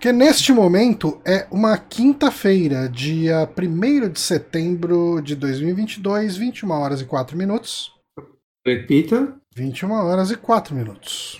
Porque neste momento é uma quinta-feira, dia 1 de setembro de 2022, 21 horas e 4 minutos. Repita. 21 horas e 4 minutos.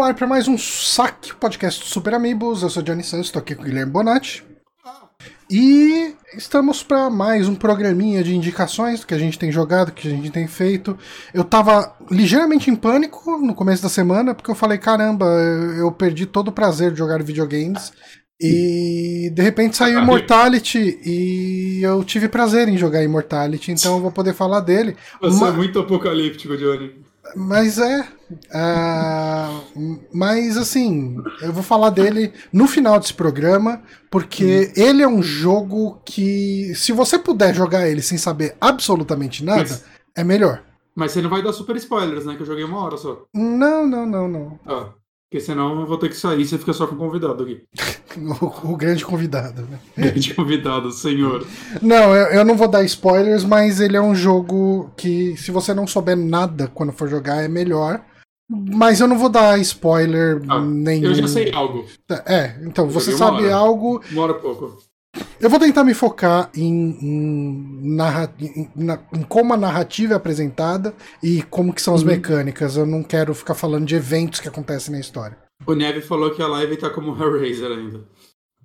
No ar para mais um saque, podcast Super Amigos. Eu sou Johnny Santos, estou aqui com o Guilherme Bonatti. E estamos para mais um programinha de indicações do que a gente tem jogado, que a gente tem feito. Eu tava ligeiramente em pânico no começo da semana, porque eu falei, caramba, eu perdi todo o prazer de jogar videogames. E de repente saiu Immortality e eu tive prazer em jogar Immortality, então eu vou poder falar dele. Você é muito apocalíptico, Johnny. Mas é. Uh, mas assim, eu vou falar dele no final desse programa, porque hum. ele é um jogo que, se você puder jogar ele sem saber absolutamente nada, mas, é melhor. Mas você não vai dar super spoilers, né? Que eu joguei uma hora só. Não, não, não, não. Ah. Porque senão eu vou ter que sair e você fica só com o convidado aqui. o, o, grande convidado, né? Grande convidado, senhor. Não, eu, eu, não vou dar spoilers, mas ele é um jogo que, se você não souber nada quando for jogar, é melhor. Mas eu não vou dar spoiler ah, nenhum. Eu já sei algo. É, então, eu você sabe algo. Uma hora pouco. Eu vou tentar me focar em, em, narra, em, na, em, como a narrativa é apresentada e como que são as uhum. mecânicas. Eu não quero ficar falando de eventos que acontecem na história. O Neve falou que a live tá como Hellraiser ainda.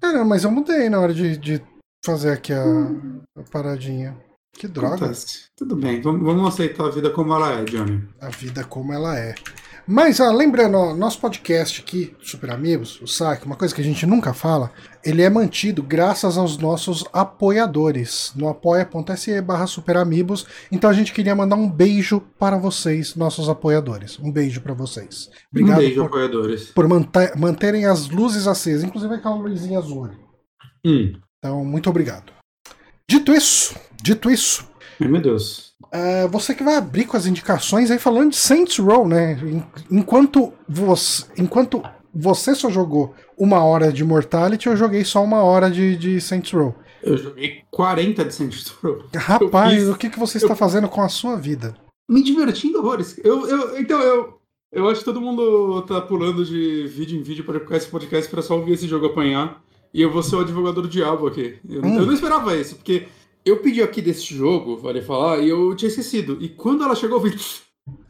É, não, mas eu mudei na hora de, de fazer aqui a, uhum. a paradinha. Que droga. Acontece. Tudo bem, vamos, vamos aceitar a vida como ela é, Johnny. A vida como ela é. Mas, ah, lembrando, nosso podcast aqui, Super Amigos, o saque, uma coisa que a gente nunca fala, ele é mantido graças aos nossos apoiadores no apoia.se barra superamigos. Então a gente queria mandar um beijo para vocês, nossos apoiadores. Um beijo para vocês. Obrigado um beijo, por, apoiadores. Por manter, manterem as luzes acesas, inclusive aquela luzinha azul. Hum. Então, muito obrigado. Dito isso, dito isso. Ai, meu Deus. Uh, você que vai abrir com as indicações aí falando de Saints Row, né? Enquanto você, enquanto você só jogou uma hora de Mortality, eu joguei só uma hora de, de Saints Row. Eu joguei 40 de Saints Row. Rapaz, fiz, o que, que você eu, está fazendo com a sua vida? Me divertindo horrores. Eu, eu, então, eu, eu acho que todo mundo tá pulando de vídeo em vídeo para esse podcast para só ouvir esse jogo apanhar. E eu vou ser o advogado do diabo aqui. Eu, hum. eu não esperava isso, porque eu pedi aqui desse jogo, vale falar, e eu tinha esquecido. E quando ela chegou, eu vi.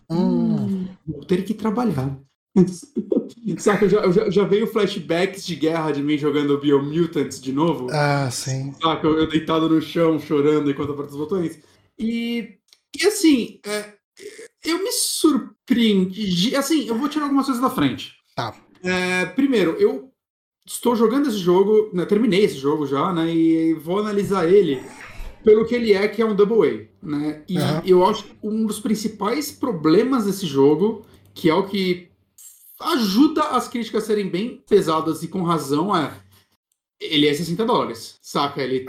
Hum, vou ter que trabalhar. Saca, já, já, já, veio flashbacks de guerra de mim jogando Biomutants de novo. Ah, sim. Saca, eu, eu deitado no chão, chorando enquanto aperto os botões. E, e assim, é, eu me surpreendi. Assim, eu vou tirar algumas coisas da frente. Tá. É, primeiro, eu estou jogando esse jogo, né, terminei esse jogo já, né? E vou analisar ele pelo que ele é, que é um Double A. Né? E uhum. eu acho que um dos principais problemas desse jogo, que é o que ajuda as críticas a serem bem pesadas e com razão, é ele é 60 dólares, saca? Ele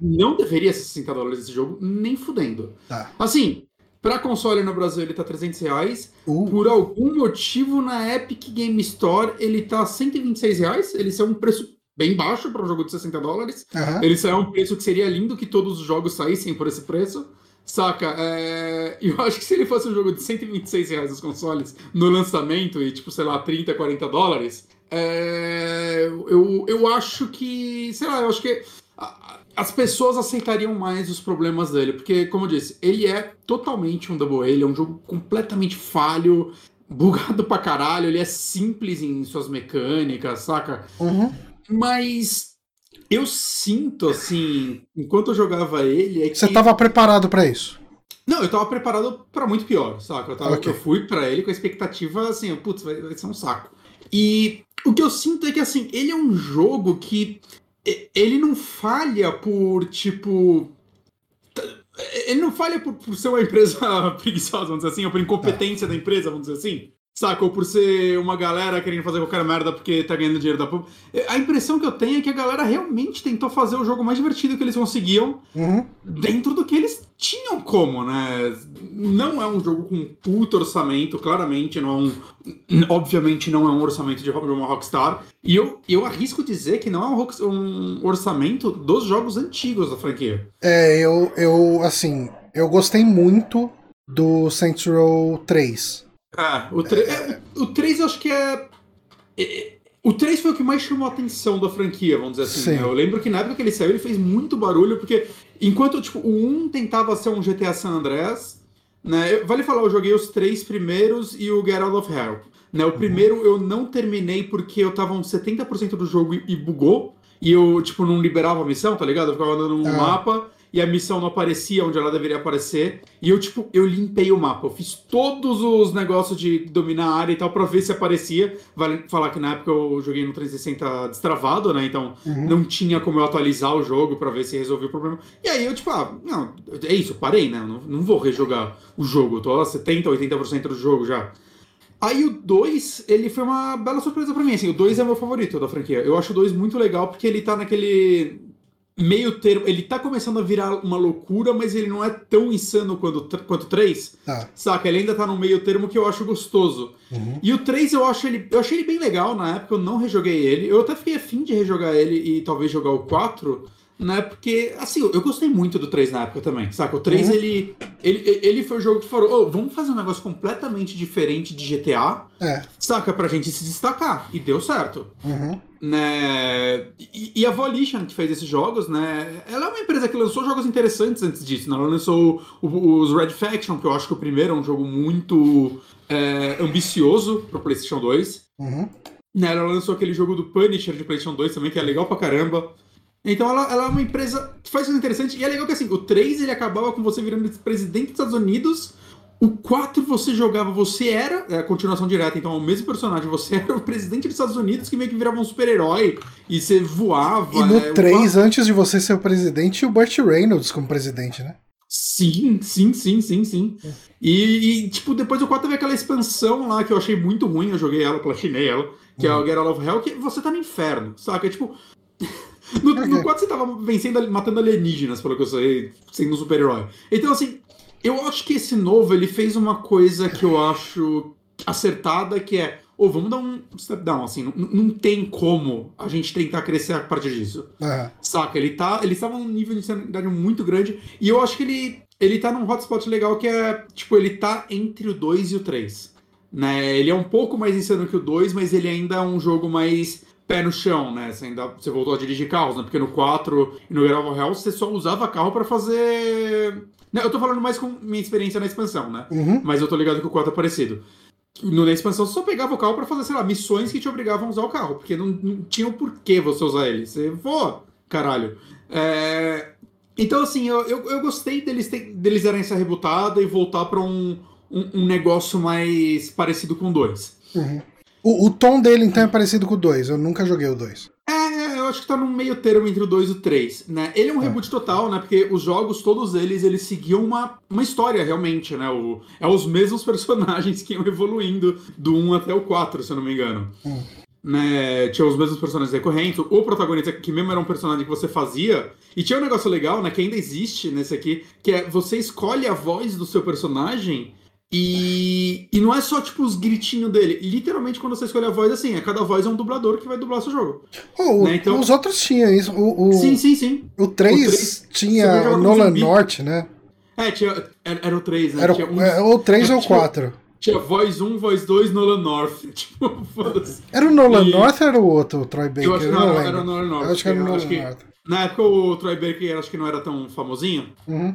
não deveria ser 60 dólares esse jogo, nem fudendo. Tá. Assim, pra console no Brasil ele tá 300 reais. Uh. Por algum motivo na Epic Game Store ele tá 126 reais. Ele é um preço bem baixo para um jogo de 60 dólares. Uhum. Ele saiu um preço que seria lindo que todos os jogos saíssem por esse preço. Saca? É... Eu acho que se ele fosse um jogo de 126 reais os consoles no lançamento e, tipo, sei lá, 30, 40 dólares, é... eu, eu acho que. Sei lá, eu acho que as pessoas aceitariam mais os problemas dele. Porque, como eu disse, ele é totalmente um Double A, ele é um jogo completamente falho, bugado pra caralho, ele é simples em suas mecânicas, saca? Uhum. Mas eu sinto, assim, enquanto eu jogava ele. É Você estava preparado para isso? Não, eu estava preparado para muito pior, saca? Eu, tava, okay. eu fui para ele com a expectativa assim, putz, vai, vai ser um saco. E o que eu sinto é que, assim, ele é um jogo que ele não falha por, tipo. Ele não falha por, por ser uma empresa preguiçosa, vamos dizer assim, ou por incompetência da empresa, vamos dizer assim. Saca? Ou por ser uma galera querendo fazer qualquer merda porque tá ganhando dinheiro da pública. A impressão que eu tenho é que a galera realmente tentou fazer o jogo mais divertido que eles conseguiam Uhum. dentro do que eles tinham como, né? Não é um jogo com puto orçamento, claramente não é um. Obviamente não é um orçamento de uma Rockstar. E eu, eu arrisco dizer que não é um, um orçamento dos jogos antigos da franquia. É, eu, eu, assim, eu gostei muito do Saints Row 3. Ah, o 3, o 3 eu acho que é, é- O 3 foi o que mais chamou a atenção da franquia, vamos dizer assim. Sim. né? Eu lembro que na época que ele saiu, ele fez muito barulho, porque enquanto tipo, o 1 tentava ser um GTA San Andreas, né? Vale falar, eu joguei os três primeiros e o Get Out of Hell. Né? O primeiro eu não terminei porque eu tava uns 70% do jogo e, e bugou. E eu, tipo, não liberava a missão, tá ligado? Eu ficava andando no Ah. mapa e a missão não aparecia onde ela deveria aparecer. E eu, tipo, eu limpei o mapa. Eu fiz todos os negócios de dominar a área e tal pra ver se aparecia. Vale falar que na época eu joguei no 360 destravado, né? Então não tinha como eu atualizar o jogo pra ver se resolvia o problema. E aí eu, tipo, ah, não, é isso, parei, né? Eu Não, não vou rejogar o jogo. Eu tô a 70, 80% do jogo já. Aí o 2, ele foi uma bela surpresa pra mim. Assim, o 2 é meu favorito da franquia. Eu acho o 2 muito legal porque ele tá naquele meio termo. Ele tá começando a virar uma loucura, mas ele não é tão insano quanto, quanto o 3. Tá. Saca? Ele ainda tá no meio termo que eu acho gostoso. Uhum. E o 3 eu acho ele. Eu achei ele bem legal na época, eu não rejoguei ele. Eu até fiquei afim de rejogar ele e talvez jogar o 4. Né, porque, assim, eu gostei muito do 3 na época também, saca? O 3, Uhum. ele, ele, ele foi o jogo que falou, ô, vamos fazer um negócio completamente diferente de GTA, É. saca? Pra gente se destacar. E deu certo Uhum. Né? E, e a Volition, que fez esses jogos, né? Ela é uma empresa que lançou jogos interessantes antes disso, né? Ela lançou o- os Red Faction, que eu acho que o primeiro é um jogo muito é, ambicioso pro PlayStation 2. Uhum. Né? Ela lançou aquele jogo do Punisher de PlayStation 2 também, que é legal pra caramba. Então ela, ela é uma empresa que faz coisa interessante. E é legal que assim, o 3 ele acabava com você virando presidente dos Estados Unidos. O 4 você jogava, você era é a continuação direta, então é o mesmo personagem, você era o presidente dos Estados Unidos que meio que virava um super-herói e você voava. E no né? O 3, antes de você ser o presidente, o Burt Reynolds como presidente, né? Sim, sim, sim, sim, sim. E, e, tipo, depois do 4 teve aquela expansão lá que eu achei muito ruim, eu joguei ela, platinei ela, que é o Get Out of Hell, que você tá no inferno, saca? Tipo. No, no 4 você tava vencendo, matando alienígenas, pelo que eu sei, sendo um super-herói. Então, assim, eu acho que esse novo, ele fez uma coisa que eu acho acertada, que é, ô, vamos dar um step down, assim, não, não tem como a gente tentar crescer a partir disso. Ah, Saca? Ele tá. Ele estava num nível de insanidade muito grande. E eu acho que ele. Ele tá num hotspot legal que é. Tipo, ele tá entre o 2 e o 3. Né? Ele é um pouco mais insano que o 2, mas ele ainda é um jogo mais pé no chão, né? Você, ainda, você voltou a dirigir carros, né? Porque no 4 e no Gravel Hell você só usava carro pra fazer. Não, eu tô falando mais com minha experiência na expansão, né? uhum. Mas eu tô ligado que o 4 é parecido. No, na expansão, você só pegava o carro pra fazer, sei lá, missões que te obrigavam a usar o carro. Porque não, não tinha o porquê você usar ele. Você voa, caralho. É, Então, assim, eu, eu, eu gostei deles, ter- deles darem essa rebutada e voltar pra um, um, um negócio mais parecido com o 2. Uhum. O, o tom dele, então, é parecido com o 2. Eu nunca joguei o 2. É, eu acho que tá num meio termo entre o 2 e o 3, né? Ele é um É. reboot total, né? Porque os jogos, todos eles, eles seguiam uma, uma história, realmente, né? O, é os mesmos personagens que iam evoluindo do 1 até o 4, se eu não me engano. Hum. Né? Tinha os mesmos personagens recorrentes. O protagonista, que mesmo era um personagem que você fazia. E tinha um negócio legal, né? Que ainda existe nesse aqui, que é você escolhe a voz do seu personagem e, e não é só, tipo, os gritinhos dele. Literalmente, quando você escolhe a voz, assim, é cada voz é um dublador que vai dublar seu jogo. Oh, Né, então- Os outros tinham isso. O, o, Sim, sim, sim. o 3 o três- você tinha o jogar com Nolan. Norte, né? É, tinha, era, era o 3, né? Era tinha, o- uns- é, ou 3 ou tinha- 4. tinha voz 1, voz 2, Nolan North. Tipo, foda-se. Era o Nolan E- North ou era o outro, o Troy Baker? Eu acho que não não, lembro. era o Nolan North. Eu acho que era o Nolan acho que- North. Na época o Troy Baker acho que não era tão famosinho. Uhum.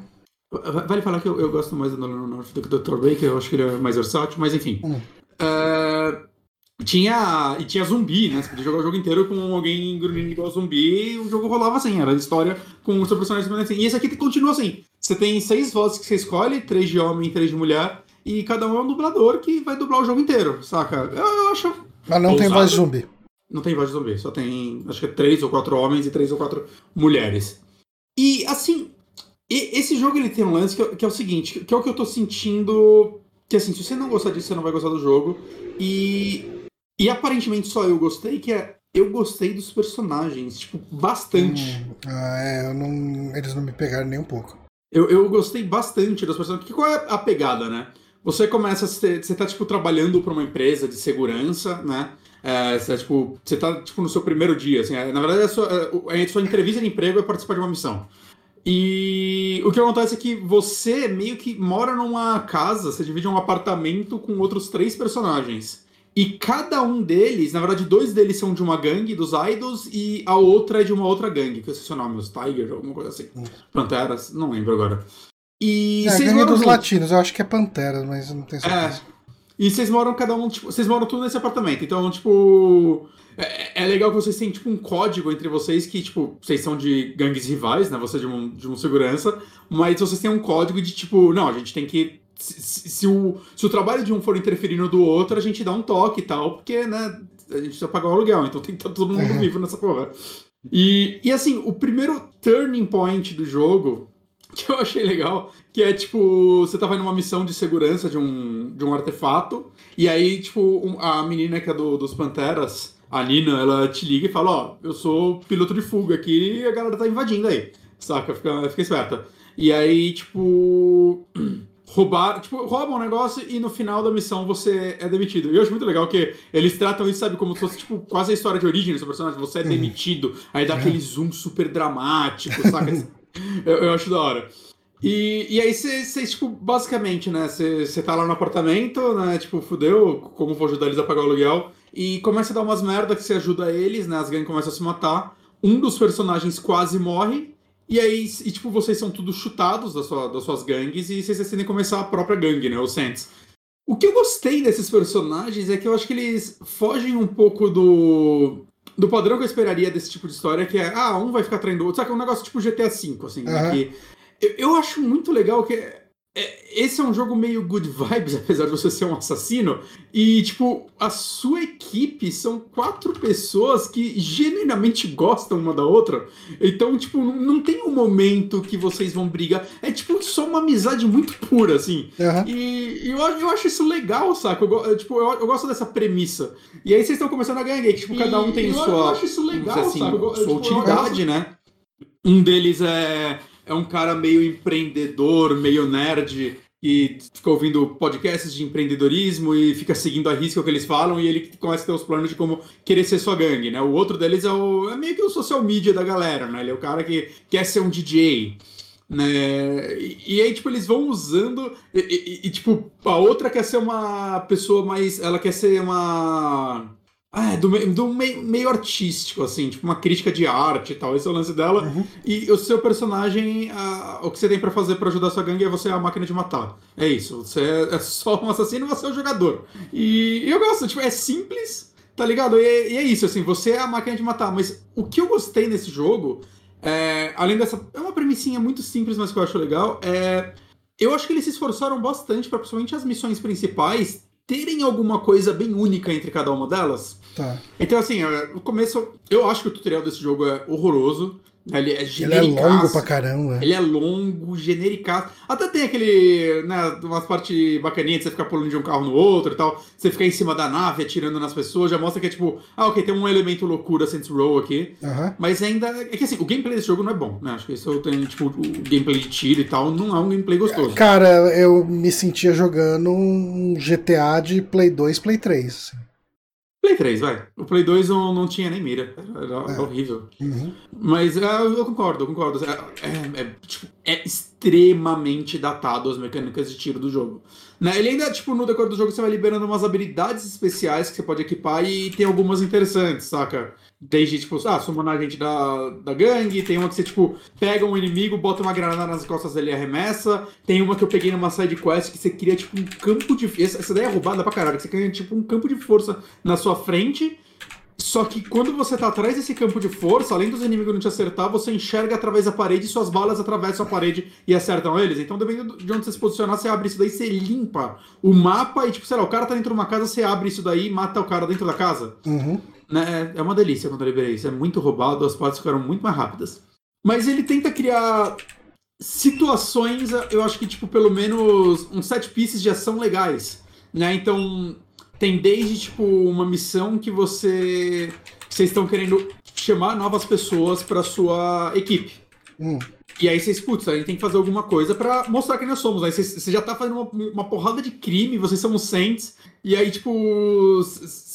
Vale falar que eu, eu gosto mais do Nolan North do que do Troy Baker, eu acho que ele é mais versátil, mas enfim. Hum. É, tinha. E tinha zumbi, né? Você podia jogar o jogo inteiro com alguém grunhindo igual zumbi e o jogo rolava assim, era a história com o seu personagem assim. E esse aqui continua assim. Você tem seis vozes que você escolhe, três de homem e três de mulher, e cada um é um dublador que vai dublar o jogo inteiro, saca? Eu, acho. Mas não tem Ousado. voz de zumbi. Não tem voz de zumbi, só tem acho que é três ou quatro homens e três ou quatro mulheres. E assim, E esse jogo ele tem um lance que, é- que é o seguinte, que é o que eu tô sentindo. Que assim, se você não gostar disso, você não vai gostar do jogo. E. E aparentemente só eu gostei, que é. Eu gostei dos personagens, tipo, bastante. Hum, ah, é, eu não, eles não me pegaram nem um pouco. Eu, eu gostei bastante dos personagens. Porque qual é a pegada, né? Você começa, você, você tá, tipo, trabalhando para uma empresa de segurança, né? É, você, tá, tipo, você tá, tipo, no seu primeiro dia, assim. é, Na verdade, a sua, a sua entrevista de emprego é participar de uma missão. E o que acontece é que você meio que mora numa casa, você divide um apartamento com outros três personagens. E cada um deles, na verdade, dois deles são de uma gangue, dos Idols, e a outra é de uma outra gangue, que eu sei o nome, os Tiger, alguma coisa assim. Hum. Panteras, não lembro agora. E É, gangue dos juntos. latinos, eu acho que é Pantera, mas não tenho certeza. É. E vocês moram cada um, tipo, vocês moram tudo nesse apartamento. Então, tipo. É, é legal que vocês têm, tipo, um código entre vocês que, tipo, vocês são de gangues rivais, né? Você é de um, de um segurança, mas vocês têm um código de, tipo, não, a gente tem que. Se, se- se o, se o trabalho de um for interferir no do outro, a gente dá um toque e tal, porque, né, a gente precisa pagar o aluguel, então tem que estar todo mundo vivo nessa porra. E, e assim, o primeiro turning point do jogo, que eu achei legal, que é tipo, você tava numa missão de segurança de um, de um artefato, e aí, tipo, um- a menina que é do, dos Panteras, a Nina, ela te liga e fala, ó, eu sou piloto de fuga aqui e a galera tá invadindo aí. Saca? Fica, fica esperta. E aí, tipo. Roubar, tipo, roubam um negócio e no final da missão você é demitido. E eu acho muito legal que eles tratam isso, sabe, como se fosse, tipo, quase a história de origem do seu personagem. Você é demitido, aí dá aquele zoom super dramático, saca? eu, eu acho da hora. E, e aí você, tipo, basicamente, né, você tá lá no apartamento, né, tipo, fudeu, como vou ajudar eles a pagar o aluguel, e começa a dar umas merda que você ajuda eles, né, as gangues começam a se matar, um dos personagens quase morre, e aí, e, tipo, vocês são todos chutados das, sua, das suas gangues, e vocês decidem começar a própria gangue, né, o Saints. O que eu gostei desses personagens é que eu acho que eles fogem um pouco do, do padrão que eu esperaria desse tipo de história, que é, ah, um vai ficar traindo o outro, sabe? É um negócio tipo GTA V, assim, né? Aham. Que eu, eu acho muito legal que esse é um jogo meio good vibes, apesar de você ser um assassino, e, tipo, a sua equipe são quatro pessoas que genuinamente gostam uma da outra, então, tipo, não, tem um momento que vocês vão brigar, é, tipo, só uma amizade muito pura, assim, Aham. e eu, eu acho isso legal, saca? Eu, tipo, eu, eu gosto dessa premissa. E aí vocês estão começando a ganhar, que tipo, cada um tem eu, sua, eu acho isso legal, assim, sabe? Eu sua tipo, utilidade, né? Um deles é, é um cara meio empreendedor, meio nerd, que fica ouvindo podcasts de empreendedorismo e fica seguindo a risca o que eles falam e ele começa a ter os planos de como querer ser sua gangue, né? O outro deles é, o, é meio que o social media da galera, né? Ele é o cara que quer ser um DJ, né? E, e aí, tipo, eles vão usando. E, e- e, tipo, a outra quer ser uma pessoa mais. Ela quer ser uma. Ah, é do, meio- do meio, meio artístico, assim, tipo uma crítica de arte e tal. Esse é o lance dela. Uhum. E o seu personagem, o que você tem pra fazer pra ajudar sua gangue é você é a máquina de matar. É isso. Você é, é só um assassino e você é o jogador. E, eu gosto, tipo, é simples, tá ligado? E, é- e é isso, assim, você é a máquina de matar. Mas o que eu gostei nesse jogo, é, além dessa. É uma premissinha muito simples, mas que eu acho legal, é. Eu acho que eles se esforçaram bastante pra, principalmente as missões principais, terem alguma coisa bem única entre cada uma delas. Tá. Então, assim, é, no começo, eu acho que o tutorial desse jogo é horroroso. Ele é Ele é longo pra caramba. Ele é longo, genericaço. Até tem aquele, né, umas partes bacaninhas de você ficar pulando de um carro no outro e tal. Você ficar em cima da nave atirando nas pessoas, já mostra que é tipo, ah, ok, tem um elemento loucura Saints Row aqui. Mas ainda. É que assim, o gameplay desse jogo não é bom, né? Acho que isso eu tenho, tipo, o gameplay de tiro e tal, não é um gameplay gostoso. Cara, eu me sentia jogando um GTA de Play 2, Play 3. assim. Play 3, vai. O Play 2 não, não tinha nem mira. Era, É. horrível. Uhum. Mas é, eu concordo, eu concordo. É, é- é, tipo, é extremamente datado as mecânicas de tiro do jogo. Né? Ele ainda, tipo, no decorrer do jogo você vai liberando umas habilidades especiais que você pode equipar e tem algumas interessantes, saca? Desde, tipo, ah, summonar a gente da, da gangue, tem uma que você, tipo, pega um inimigo, bota uma granada nas costas dele e arremessa. Tem uma que eu peguei numa side quest que você cria, tipo, um campo de... Essa, essa ideia é roubada pra caralho, que você cria, tipo, um campo de força na sua frente só que quando você tá atrás desse campo de força, além dos inimigos não te acertar, você enxerga através da parede e suas balas atravessam a parede e acertam eles. Então, dependendo de onde você se posicionar, você abre isso daí, você limpa o mapa e, tipo, sei lá, o cara tá dentro de uma casa, você abre isso daí e mata o cara dentro da casa. Uhum. Né? É uma delícia quando eu liberei isso. É muito roubado, as partes ficaram muito mais rápidas. Mas ele tenta criar situações, eu acho que, tipo, pelo menos uns sete pieces de ação legais, né? Então, tem desde, tipo, uma missão que você... Que vocês estão querendo chamar novas pessoas para sua equipe. Hum. E aí vocês, putz, a gente tem que fazer alguma coisa para mostrar quem nós somos. Aí você já tá fazendo uma, uma, porrada de crime, vocês são os Saints, e aí, tipo,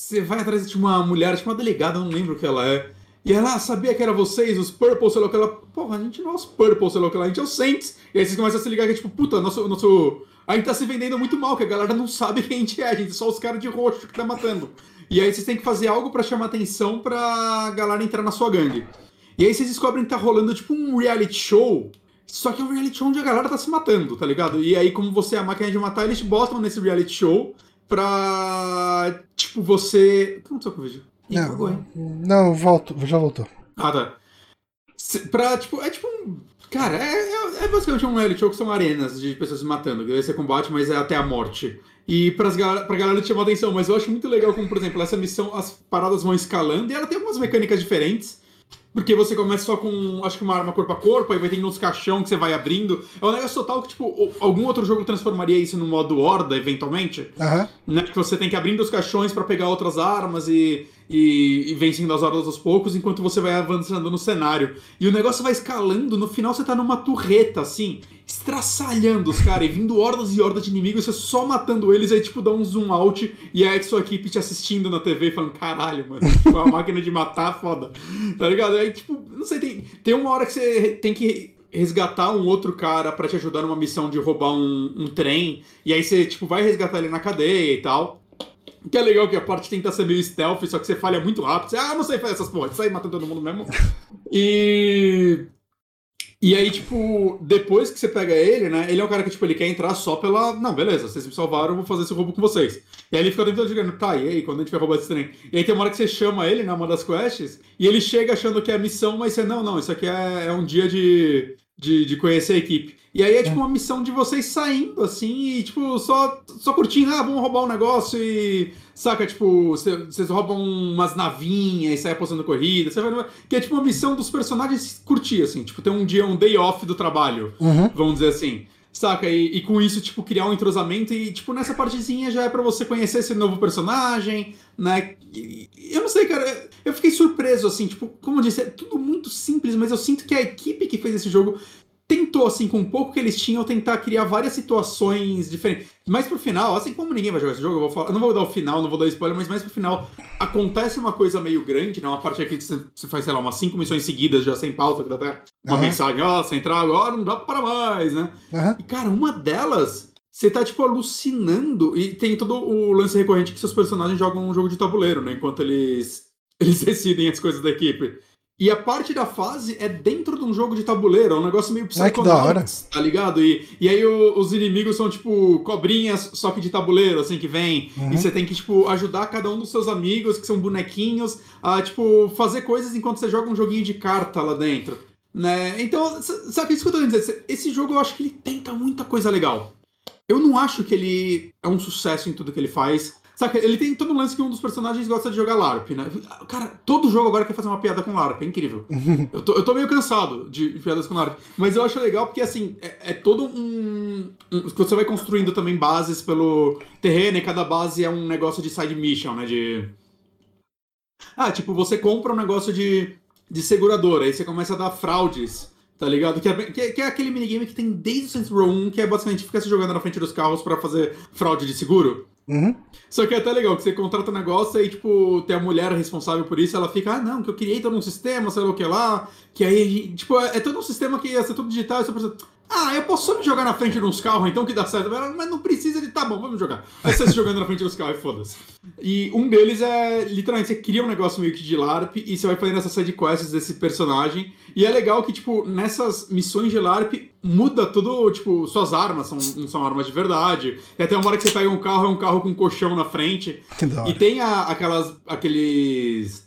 você vai atrás de uma mulher, tipo uma delegada, não lembro o que ela é. E ela sabia que era vocês, os Purple, sei lá o que ela. Porra, a gente não é os Purple, sei lá o que ela, a gente é os Saints. E aí vocês começam a se ligar que, tipo, puta, nosso, nosso. A gente tá se vendendo muito mal, que a galera não sabe quem a gente é, a gente é só os caras de roxo que tá matando. E aí vocês têm que fazer algo para chamar atenção pra galera entrar na sua gangue. E aí vocês descobrem que tá rolando tipo um reality show. Só que é um reality show onde a galera tá se matando, tá ligado? E aí, como você é a máquina de matar, eles te botam nesse reality show pra. Tipo, você. O que aconteceu com o vídeo? Ih, Não, hein? não, volto, já voltou. Ah, tá. Pra, tipo, é tipo um. Cara, é, é, é basicamente um reality show que são arenas de pessoas se matando. você combate, mas é até a morte. E pras galera, pra galera te chamar atenção. Mas eu acho muito legal como, por exemplo, essa missão, as paradas vão escalando e ela tem algumas mecânicas diferentes. Porque você começa só com, acho que uma arma corpo a corpo, aí vai ter uns caixão que você vai abrindo. É um negócio total que, tipo, algum outro jogo transformaria isso no modo horda, eventualmente Aham. né? Que você tem que abrir os caixões pra pegar outras armas e, e, e vencendo as hordas aos poucos enquanto você vai avançando no cenário. E o negócio vai escalando, no final você tá numa torreta, assim, estraçalhando os caras e vindo hordas e hordas de inimigos, você só matando eles, aí tipo dá um zoom out e aí sua equipe te assistindo na TV falando, caralho, mano, tipo, a máquina de matar, foda. Tá ligado? Aí, tipo, não sei, tem, tem uma hora que você tem que resgatar um outro cara pra te ajudar numa missão de roubar um, um trem, e aí você, tipo, vai resgatar ele na cadeia e tal. Que é legal que a parte tenta ser meio stealth, só que você falha muito rápido. Você, ah, não sei fazer essas porras, sai matando todo mundo mesmo. E. E aí, tipo, depois que você pega ele, né? Ele é um cara que, tipo, ele quer entrar só pela. Não, beleza, vocês me salvaram, eu vou fazer esse roubo com vocês. E aí ele fica tentando jogando, tá, e aí, quando a gente vai roubar esse trem? E aí tem uma hora que você chama ele, né, uma das quests, e ele chega achando que é missão, mas você, não, não, isso aqui é, é um dia de, de, de conhecer a equipe. E aí é tipo uma missão de vocês saindo, assim, e tipo, só, só curtindo, ah, vamos roubar um negócio e. Saca, tipo, cê- vocês roubam umas navinhas e saem apostando corrida. Você vai, que é tipo uma missão dos personagens curtir, assim, tipo, ter um dia, um day off do trabalho Uhum. vamos dizer assim. Saca? E, e com isso, tipo, criar um entrosamento e, tipo, nessa partezinha já é pra você conhecer esse novo personagem, né? E eu não sei, cara, eu fiquei surpreso, assim, tipo, como eu disse, é tudo muito simples, mas eu sinto que a equipe que fez esse jogo tentou, assim, com o pouco que eles tinham, tentar criar várias situações diferentes. Mas pro final, assim como ninguém vai jogar esse jogo, eu, vou falar, eu não vou dar o final, não vou dar spoiler, mas mais pro final acontece uma coisa meio grande, né? Uma parte aqui que você faz, sei lá, umas cinco missões seguidas já sem pauta, que dá até uma Aham. mensagem, ó, você entrar agora, não dá pra mais, né? Aham. E, cara, uma delas, você tá, tipo, alucinando. E tem todo o lance recorrente que seus personagens jogam um jogo de tabuleiro, né? Enquanto eles, eles decidem as coisas da equipe. E a parte da fase é dentro de um jogo de tabuleiro, é um negócio meio Ai, que da hora. Psychonauts, tá ligado? E, e aí o- os inimigos são, tipo, cobrinhas, só que de tabuleiro, assim, que vem. Uhum. E você tem que, tipo, ajudar cada um dos seus amigos, que são bonequinhos, a, tipo, fazer coisas enquanto você joga um joguinho de carta lá dentro. Né? Então, sabe isso que eu tô dizer? Esse jogo eu acho que ele tenta muita coisa legal. Eu não acho que ele é um sucesso em tudo que ele faz. Saca, ele tem todo um lance que um dos personagens gosta de jogar LARP, né? Cara, todo jogo agora quer fazer uma piada com LARP, é incrível. Eu tô, eu tô meio cansado de piadas com LARP. Mas eu acho legal porque, assim, é, é todo um, um. Você vai construindo também bases pelo terreno e cada base é um negócio de side mission, né? De. Ah, tipo, você compra um negócio de, de seguradora, aí você começa a dar fraudes, tá ligado? Que é, que é, que é aquele minigame que tem desde o Saints Row 1, que é basicamente ficar se jogando na frente dos carros pra fazer fraude de seguro. Uhum. Só que é até legal que você contrata um negócio e, tipo, tem a mulher responsável por isso, ela fica, ah, não, que eu criei todo um sistema, sei lá o que lá, que aí, tipo, é, é todo um sistema que ia ser tudo digital, e você pensa, ah, eu posso só me jogar na frente de uns carros, então que dá certo. Mas não precisa de, tá bom, vamos jogar. Aí você se jogando na frente dos carros e foda-se. E um deles é, literalmente, você cria um negócio meio que de LARP e você vai fazendo essas sidequests desse personagem. E é legal que, tipo, nessas missões de LARP, muda tudo, tipo, suas armas são, não são armas de verdade. E até uma hora que você pega um carro, é um carro com um colchão na frente. Que da E tem a- aquelas. aqueles.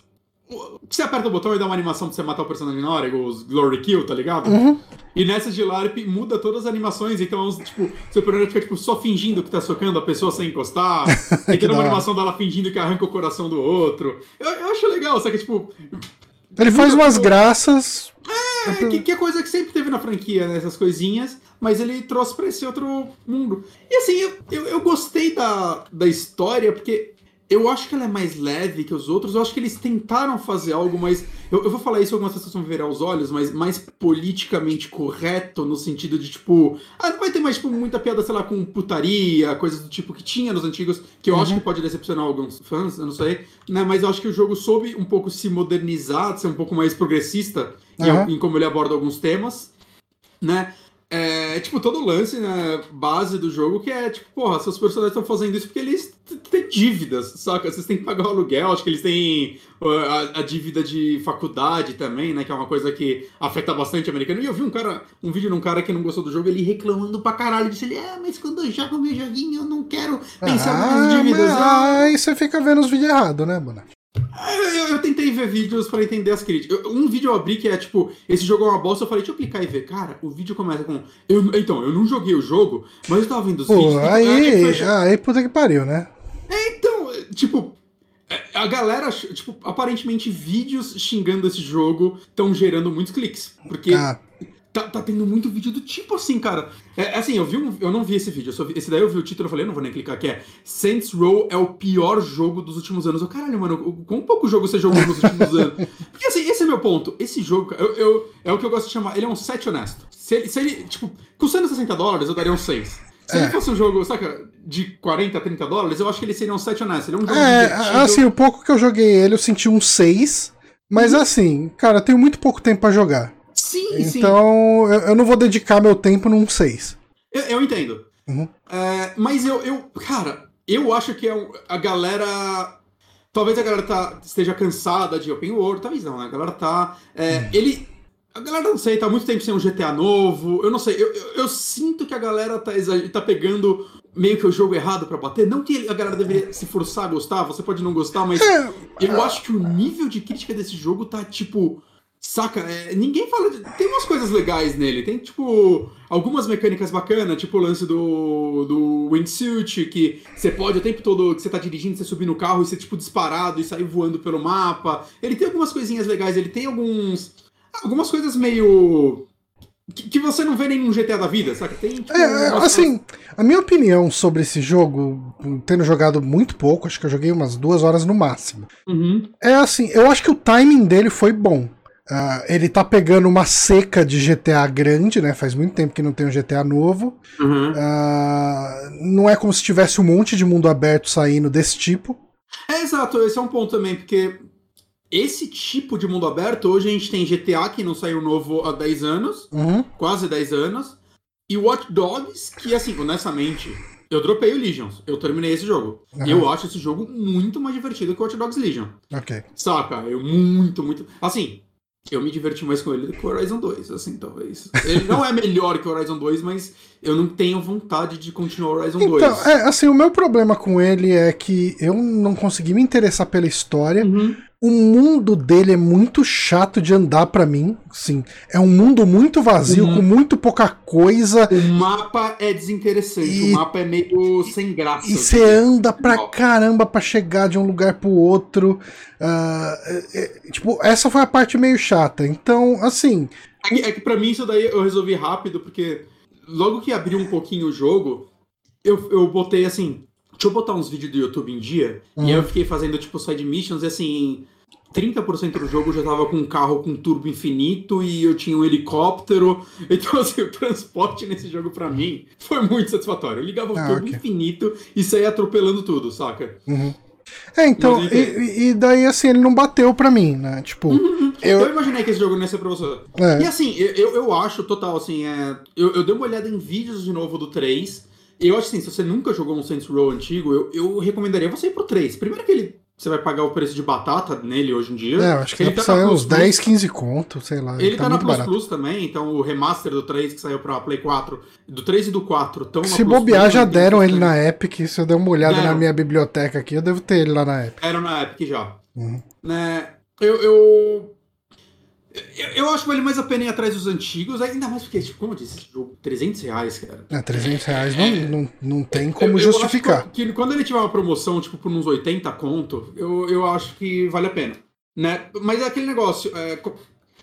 Você aperta o botão e dá uma animação pra você matar o personagem na hora, igual os Glory Kill, tá ligado? Uhum. E nessa de LARP muda todas as animações, então os, tipo, seu personagem fica tipo, só fingindo que tá socando a pessoa sem encostar. e Que tem da uma animação dela fingindo que arranca o coração do outro. Eu, eu acho legal, só que tipo. Ele faz umas graças. É, que, que é coisa que sempre teve na franquia, né, essas coisinhas, mas ele trouxe pra esse outro mundo. E assim, eu, eu, eu gostei da, da história, porque eu acho que ela é mais leve que os outros. Eu acho que eles tentaram fazer algo mais. Eu, eu vou falar isso, algumas pessoas vão virar os olhos, mas mais politicamente correto, no sentido de, tipo. Ah, não vai ter mais, tipo, muita piada, sei lá, com putaria, coisas do tipo que tinha nos antigos, que eu uhum. acho que pode decepcionar alguns fãs, eu não sei. Né? Mas eu acho que o jogo soube um pouco se modernizar, ser um pouco mais progressista uhum. em, em como ele aborda alguns temas. Né? É, tipo, todo o lance, né, base do jogo, que é, tipo, porra, seus personagens estão fazendo isso porque eles têm dívidas, saca? Vocês têm que pagar o aluguel, acho que eles têm a, a, dívida de faculdade também, né, que é uma coisa que afeta bastante o americano. E eu vi um cara, um vídeo de um cara que não gostou do jogo, ele reclamando pra caralho, disse ele, é, mas quando eu jogo meu joguinho, eu não quero pensar ah, nas dívidas. Mas, ah, aí você fica vendo os vídeos errados, né, mano? Eu, eu, tentei ver vídeos para entender as críticas. um vídeo eu abri que é tipo, esse jogo é uma bosta, eu falei, deixa eu clicar e ver. Cara, o vídeo começa com. Eu, então, eu não joguei o jogo, mas eu tava vendo os Pô, vídeos. Aí, aí, puta que pariu, né? É, então, tipo, é, a galera, tipo, aparentemente vídeos xingando esse jogo estão gerando muitos cliques. Porque ah. Tá, tá tendo muito vídeo do tipo assim, cara. É, assim, eu vi um, eu não vi esse vídeo, vi, esse daí eu vi o título e falei, não vou nem clicar, que é Saints Row é o pior jogo dos últimos anos. Eu, caralho, mano, quão pouco jogo você jogou nos últimos anos? Porque assim, esse é meu ponto. Esse jogo, eu, eu, é o que eu gosto de chamar, ele é um set honesto. Se ele, se ele tipo, custando 60 dólares, eu daria um 6. Se é. ele fosse um jogo, saca, de 40, 30 dólares, eu acho que ele seria um set honesto. Ele é um jogo É, divertido. assim, o pouco que eu joguei ele, eu senti um 6. Mas uhum. assim, cara, eu tenho muito pouco tempo para jogar. Sim, sim. Então eu, eu, não vou dedicar meu tempo num 6. Eu, eu entendo. Uhum. É, mas eu, eu, cara, eu acho que é a galera. Talvez a galera tá, esteja cansada de Open World, talvez não, né? A galera tá. É, uhum. Ele. A galera não sei, tá muito tempo sem um GTA novo. Eu não sei, eu, eu, eu sinto que a galera tá, tá pegando meio que o jogo errado para bater. Não que a galera deveria se forçar a gostar, você pode não gostar, mas é, eu acho que o nível de crítica desse jogo tá tipo Saca? É, ninguém fala. De... Tem umas coisas legais nele. Tem, tipo, algumas mecânicas bacanas, tipo o lance do, do windsuit, que você pode o tempo todo que você tá dirigindo, você subir no carro e ser, tipo, disparado e sair voando pelo mapa. Ele tem algumas coisinhas legais, ele tem alguns. Algumas coisas meio. Que, que você não vê nenhum GTA da vida, saca? Tem, tipo, é, assim, a minha opinião sobre esse jogo, tendo jogado muito pouco, acho que eu joguei umas duas horas no máximo. Uhum. É assim, eu acho que o timing dele foi bom. Uh, ele tá pegando uma seca de GTA grande, né? Faz muito tempo que não tem um GTA novo. Uhum. Uh, não é como se tivesse um monte de mundo aberto saindo desse tipo. É exato, esse é um ponto também, porque esse tipo de mundo aberto, hoje a gente tem GTA que não saiu novo há 10 anos, uhum. quase 10 anos, e Watch Dogs, que assim, honestamente, eu dropei o Legions, eu terminei esse jogo. Uhum. Eu acho esse jogo muito mais divertido que o Watch Dogs Legion. Ok. Saca? Eu muito, muito. Assim, eu me diverti mais com ele do que o Horizon 2, assim, talvez. Ele não é melhor que o Horizon 2, mas eu não tenho vontade de continuar o Horizon então, 2. É, assim, o meu problema com ele é que eu não consegui me interessar pela história. Uhum. O mundo dele é muito chato de andar para mim, sim. É um mundo muito vazio, uhum. com muito pouca coisa. O mapa é desinteressante, e... o mapa é meio sem graça. E você anda pra caramba para chegar de um lugar pro outro. Uh, é, é, tipo, essa foi a parte meio chata. Então, assim. É que, é que pra mim isso daí eu resolvi rápido, porque logo que abriu um pouquinho o jogo, eu, eu botei assim, deixa eu botar uns vídeos do YouTube em dia. Uhum. E aí eu fiquei fazendo, tipo, side missions e assim. 30% do jogo eu já tava com um carro com turbo infinito e eu tinha um helicóptero. Então, assim, o transporte nesse jogo para mim foi muito satisfatório. Eu ligava o ah, turbo okay. infinito e saía atropelando tudo, saca? Uhum. É, então, e, e, daí assim, ele não bateu pra mim, né? Tipo. Uhum. Eu... eu... imaginei que esse jogo não ia ser pra você. É. E assim, eu, eu acho total, assim, é... eu, eu dei uma olhada em vídeos de novo do 3. Eu acho assim, se você nunca jogou um Saints Row antigo, eu, eu recomendaria você ir pro 3. Primeiro que ele você vai pagar o preço de batata nele hoje em dia. É, acho que ele tá sair uns 10, 15 conto, sei lá. Ele, ele tá, tá na Plus barato. Plus também, então o remaster do 3 que saiu pra Play 4, do 3 e do 4 estão Se bobear, já deram ele na Epic, se eu der uma olhada deram. na minha biblioteca aqui, eu devo ter ele lá na Epic. Era na Epic já. Uhum. Né, eu, eu eu, eu acho que vale mais a pena ir atrás dos antigos, ainda mais porque, tipo, como eu disse, esse jogo, 300 reais, cara. É, 300 reais não, é, não, não tem como eu, justificar. que, que, quando ele tiver uma promoção, tipo, por uns 80 conto, eu, eu acho que vale a pena. Né? Mas é aquele negócio. É,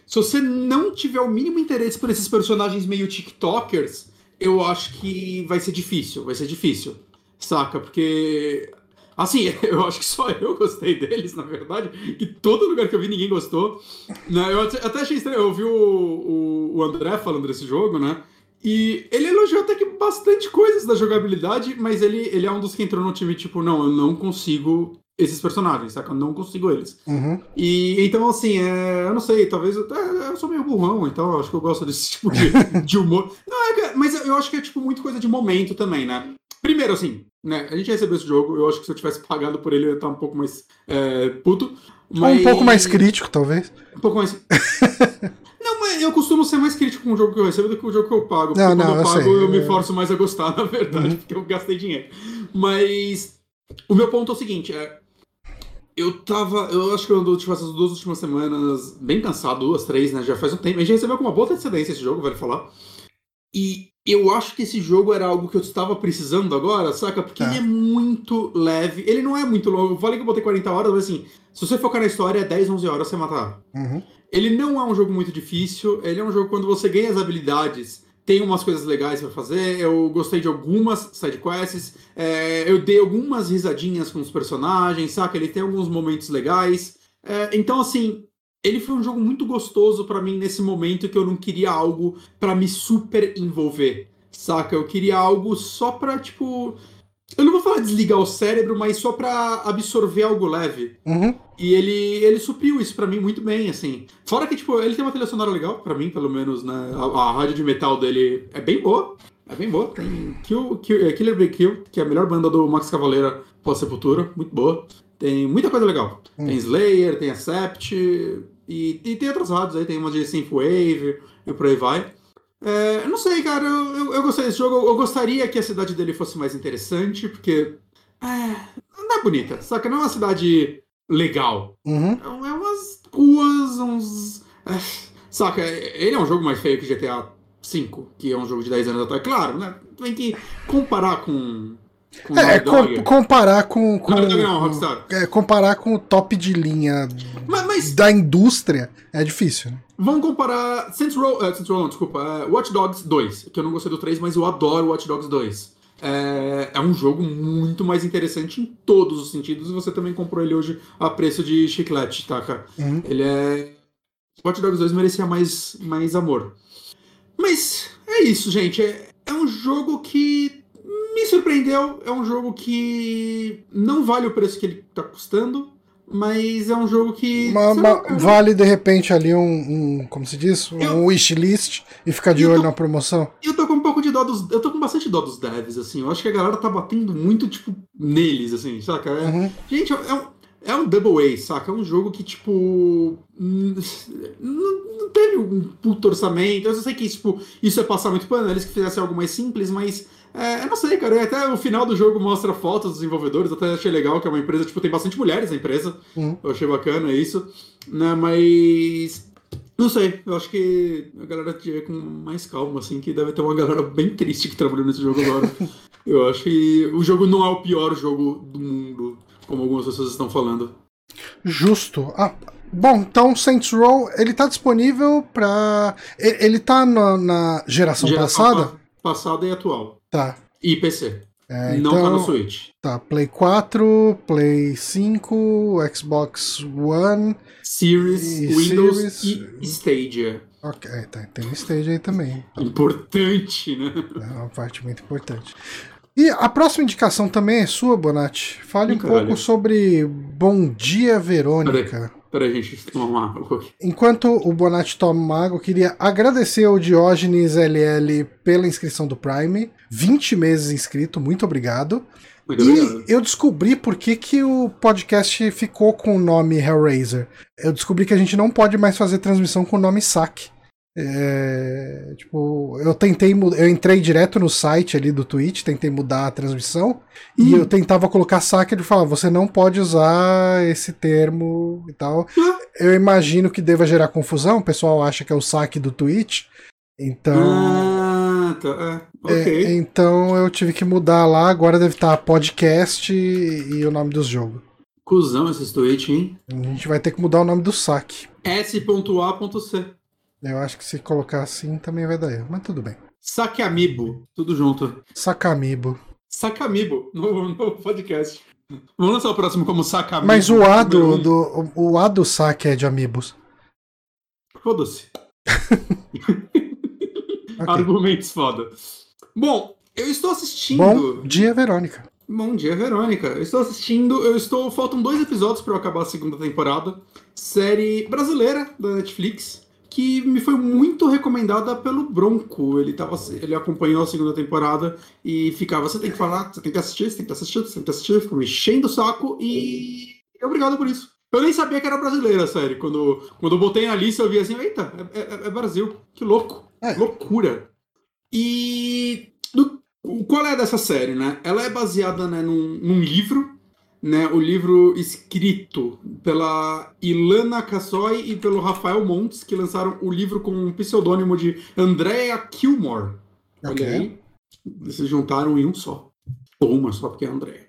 se você não tiver o mínimo interesse por esses personagens meio TikTokers, eu acho que vai ser difícil, vai ser difícil. Saca? Porque. Assim, eu acho que só eu gostei deles, na verdade. Que todo lugar que eu vi ninguém gostou. Né? Eu até achei estranho. Eu vi o, o, o André falando desse jogo, né? E ele elogiou até que bastante coisas da jogabilidade, mas ele, ele é um dos que entrou no time, tipo, não, eu não consigo esses personagens, saca? Eu não consigo eles. Uhum. E então, assim, é, eu não sei, talvez. Eu, eu sou meio burrão, então acho que eu gosto desse tipo de, de humor. Não, é, mas eu acho que é, tipo, muito coisa de momento também, né? Primeiro, assim, né? A gente recebeu esse jogo, eu acho que se eu tivesse pagado por ele, eu ia estar um pouco mais é, puto. Mas... Um pouco mais crítico, talvez. Um pouco mais. Não, mas eu costumo ser mais crítico com o jogo que eu recebo do que o jogo que eu pago. Porque não, quando não, eu pago, eu, eu me forço mais a gostar, na verdade, uhum. porque eu gastei dinheiro. Mas o meu ponto é o seguinte: é, eu tava. Eu acho que eu ando tipo, essas duas últimas semanas bem cansado, duas, três, né? Já faz um tempo. A gente recebeu com uma boa antecedência esse jogo, vale falar. E eu acho que esse jogo era algo que eu estava precisando agora, saca? Porque ele é muito leve. Ele não é muito longo. Eu falei que eu botei 40 horas, mas assim, se você focar na história, é 10, 11 horas você matar. Uhum. Ele não é um jogo muito difícil. Ele é um jogo quando você ganha as habilidades tem umas coisas legais para fazer. Eu gostei de algumas sidequests. É, eu dei algumas risadinhas com os personagens, saca? Ele tem alguns momentos legais. É, então, assim, ele foi um jogo muito gostoso para mim nesse momento que eu não queria algo para me super envolver, saca? Eu queria algo só pra, tipo. Eu não vou falar desligar o cérebro, mas só pra absorver algo leve. Uhum. E ele, ele supriu isso para mim muito bem, assim. Fora que, tipo, ele tem uma trilha sonora legal, para mim, pelo menos, né? A, a rádio de metal dele é bem boa. É bem boa. Tem Kill, Kill, é, Killer Be Kill, que é a melhor banda do Max Cavaleira pós-Sepultura. Muito boa. Tem muita coisa legal. Hum. Tem Slayer, tem Accept, e, e tem outras rádios aí. Tem uma de Synthwave e por aí vai. É, não sei, cara. Eu, eu, eu, gostei desse jogo. Eu, gostaria que a cidade dele fosse mais interessante, porque. É, não é bonita, saca? Não é uma cidade legal. Uhum. É, é umas ruas, uns. É, saca? Ele é um jogo mais feio que GTA V, que é um jogo de 10 anos atrás. Claro, né? Tem que comparar com. Com é, com, comparar com. com não, Rockstar. É, comparar com o top de linha mas, mas, da indústria é difícil, né? Vamos comparar Saints Row, uh, Saints Row não, desculpa, uh, Watch Dogs 2, que eu não gostei do 3, mas eu adoro Watch Dogs 2. É, é, um jogo muito mais interessante em todos os sentidos e você também comprou ele hoje a preço de chiclete, tá, cara? Uhum. Ele é. Watch Dogs 2 merecia mais, mais amor. Mas é isso, gente. É, é um jogo que me surpreendeu. É um jogo que não vale o preço que ele tá custando. Mas é um jogo que. Uma, uma, vale de repente ali um, um como se diz? Um eu, wishlist e ficar de olho tô, na promoção. Eu tô com um pouco de dó dos. Eu tô com bastante dó dos devs, assim. Eu acho que a galera tá batendo muito, tipo, neles, assim, saca? É, uhum. Gente, é um, é um Double A, saca? É um jogo que, tipo. Não, não teve um puto orçamento. Eu sei que tipo, isso é passar muito pano, eles que fizessem algo mais simples, mas é, eu não sei, cara. Até o final do jogo mostra fotos dos desenvolvedores. Até achei legal que é uma empresa, tipo, tem bastante mulheres na empresa. Uhum. Eu achei bacana isso. Né, mas. Não sei, eu acho que a galera tinha com mais calma, assim, que deve ter uma galera bem triste que trabalhou nesse jogo agora. eu acho que o jogo não é o pior jogo do mundo, como algumas pessoas estão falando. Justo. Ah, bom, então Saints Row, ele tá disponível pra. Ele tá na, na geração, geração passada? Passada e atual. Tá. E PC. É, não então, tá no Switch. Tá, Play 4, Play 5, Xbox One, Series, e Windows Series... e Stadia. Ok, tá, tem Stadia aí também. Importante, né? É uma parte muito importante. E a próxima indicação também é sua, Bonatti. Fale um pouco sobre Bom Dia Verônica. Peraí, gente, tomar uma água aqui. Enquanto o Bonatti toma uma água, eu queria agradecer ao Diógenes LL pela inscrição do Prime. 20 meses inscrito, muito obrigado. Muito e obrigado. eu descobri por que, que o podcast ficou com o nome Hellraiser. Eu descobri que a gente não pode mais fazer transmissão com o nome SAC. É, tipo, eu tentei, eu entrei direto no site ali do Twitch, tentei mudar a transmissão hum. e eu tentava colocar saque e falar, você não pode usar esse termo e tal. Hum. Eu imagino que deva gerar confusão, o pessoal acha que é o saque do Twitch. Então, ah, tá. é, okay. é, então eu tive que mudar lá, agora deve estar podcast e, e o nome dos jogos. Cusão esses Twitch, hein? A gente vai ter que mudar o nome do saque. S.A.C. Eu acho que se colocar assim também vai dar erro, mas tudo bem. Saque-amibo, tudo junto. Sacamibo. Saca-amibo, no, no podcast. Vamos lançar o próximo como saca-amibo. Mas o A do, do, o A do saque é de amigos. Foda-se. Ok. Argumentos foda. Bom, eu estou assistindo. Bom dia, Verônica. Bom dia, Verônica. Eu estou assistindo. Eu estou. Faltam dois episódios para eu acabar a segunda temporada. Série brasileira da Netflix. Que me foi muito recomendada pelo Bronco. Ele, tava, ele acompanhou a segunda temporada e ficava: você tem que falar, você tem que assistir, você tem que assistir, você tem que assistir. Ficou me enchendo o saco e. Obrigado por isso. Eu nem sabia que era brasileira a série. Quando, quando eu botei na lista, eu vi assim: eita, é, é- é Brasil. Que louco. É. Loucura. E. do- qual é dessa série, né? Ela é baseada né, num, num livro, né? O livro escrito pela Ilana Cassoy e pelo Rafael Montes, que lançaram o livro com um pseudônimo de Andrea Kilmore. Ok. Olha aí. Eles se juntaram em um só. Ou uma só, porque é Andrea.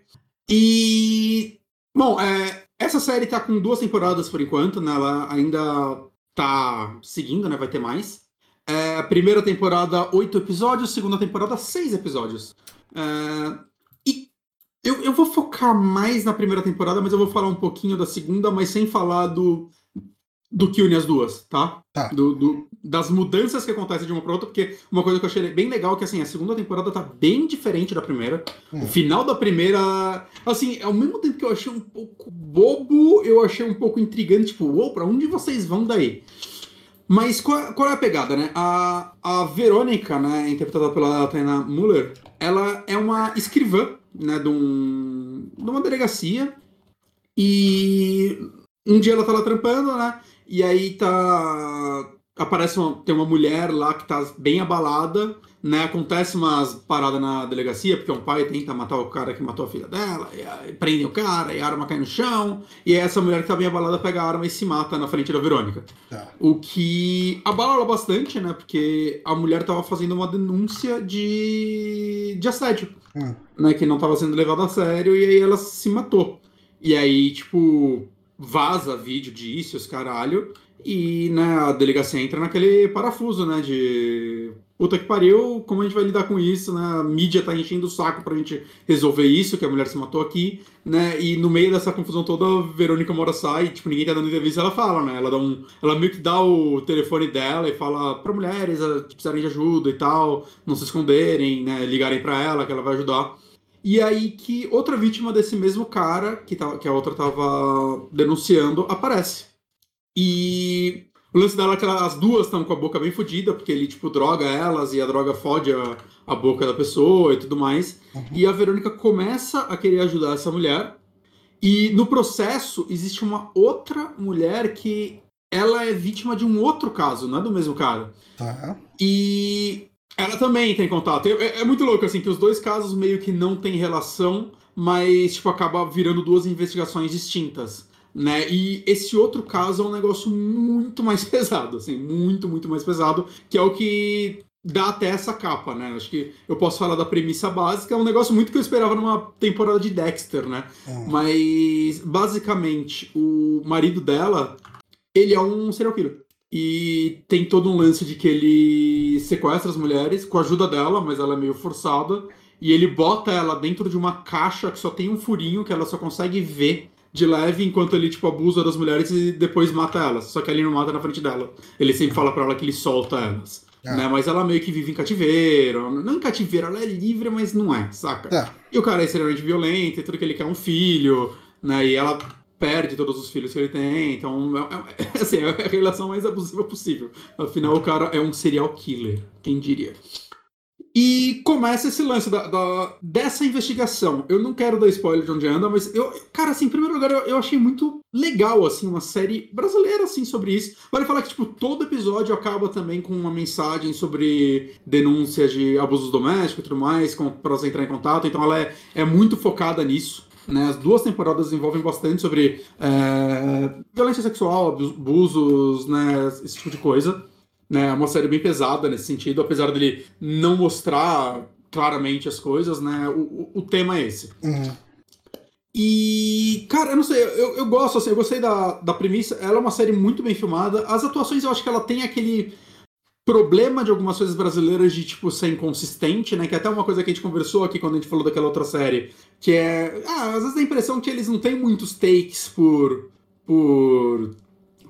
E. Bom, é, essa série tá com duas temporadas por enquanto, né? Ela ainda tá seguindo, né? Vai ter mais. É, primeira temporada, oito episódios. Segunda temporada, seis episódios. É, e eu, eu vou focar mais na primeira temporada, mas eu vou falar um pouquinho da segunda, mas sem falar do, do que une as duas, tá? Tá. Do, do- das mudanças que acontecem de uma pra outra, porque uma coisa que eu achei bem legal é que assim, a segunda temporada tá bem diferente da primeira. Hum. O final da primeira, assim, ao mesmo tempo que eu achei um pouco bobo, eu achei um pouco intrigante, tipo, uou, pra onde vocês vão daí? Mas qual, qual é a pegada, né? A, a Verônica, né, interpretada pela Taina Muller, ela é uma escrivã, né, de, um, de uma delegacia. E um dia ela tá lá trampando, né? E aí tá. Aparece uma, tem uma mulher lá que tá bem abalada, né? Acontece umas paradas na delegacia, porque um pai tenta matar o cara que matou a filha dela, e aí prende o cara, e a arma cai no chão, e aí essa mulher que tá bem abalada pega a arma e se mata na frente da Verônica. Tá. O que abala bastante, né? Porque a mulher tava fazendo uma denúncia de, de assédio, Hum. né? Que não tava sendo levado a sério, e aí ela se matou. E aí, tipo, vaza vídeo disso, os caralho, e né, a delegacia entra naquele parafuso, né? De puta que pariu, como a gente vai lidar com isso, né? A mídia tá enchendo o saco pra gente resolver isso, que a mulher se matou aqui, né? E no meio dessa confusão toda, Verônica Mora sai, tipo, ninguém tá dando entrevista, ela fala, né? Ela dá um. Ela meio que dá o telefone dela e fala pra mulheres que precisarem de ajuda e tal, não se esconderem, né? Ligarem pra ela, que ela vai ajudar. E aí que outra vítima desse mesmo cara, que, tava, que a outra tava denunciando, aparece. E o lance dela é que ela- as duas estão com a boca bem fodida, porque ele, tipo, droga elas e a droga fode a, a boca da pessoa e tudo mais. E a Verônica começa a querer ajudar essa mulher. E no processo existe uma outra mulher que ela é vítima de um outro caso, não é do mesmo cara. Tá. E ela também tem contato. É, é muito louco, assim, que os dois casos meio que não têm relação, mas, tipo, acaba virando duas investigações distintas, né? E esse outro caso é um negócio muito mais pesado, assim, muito, muito mais pesado, que é o que dá até essa capa, né? Acho que eu posso falar da premissa básica, é um negócio muito que eu esperava numa temporada de Dexter, né? Hum. Mas, basicamente, o marido dela, ele é um serial killer. E tem todo um lance de que ele sequestra as mulheres com a ajuda dela, mas ela é meio forçada. E ele bota ela dentro de uma caixa que só tem um furinho que ela só consegue ver de leve enquanto ele, tipo, abusa das mulheres e depois mata elas. Só que ele não mata na frente dela. Ele sempre fala pra ela que ele solta elas. Ah. Né? Mas ela meio que vive em cativeiro. Não em cativeiro, ela é livre, mas não é, saca? Tá. E o cara é extremamente violento, e tudo que ele quer é um filho, né? E ela perde todos os filhos que ele tem. Então, é, é- assim, é a relação mais abusiva possível. Afinal, o cara é um serial killer, quem diria. E começa esse lance da, da- dessa investigação. Eu não quero dar spoiler de onde anda, mas eu, cara, assim, em primeiro lugar, eu, eu achei muito legal, assim, uma série brasileira, assim, sobre isso. Vale falar que, tipo, todo episódio acaba também com uma mensagem sobre denúncias de abusos domésticos e tudo mais, pra você entrar em contato. Então ela é, é muito focada nisso. Né? As duas temporadas envolvem bastante sobre é, violência sexual, abu- abusos, né? esse tipo de coisa. Né? É uma série bem pesada nesse sentido, apesar dele não mostrar claramente as coisas, né? O, o, o tema é esse. Uhum. E, cara, eu não sei, eu, eu gosto, assim, eu gostei da, da premissa. Ela é uma série muito bem filmada. As atuações eu acho que ela tem aquele. problema de algumas coisas brasileiras de, tipo, ser inconsistente, né? Que é até uma coisa que a gente conversou aqui quando a gente falou daquela outra série. Que é. Ah, às vezes dá a impressão que eles não têm muitos takes por. por.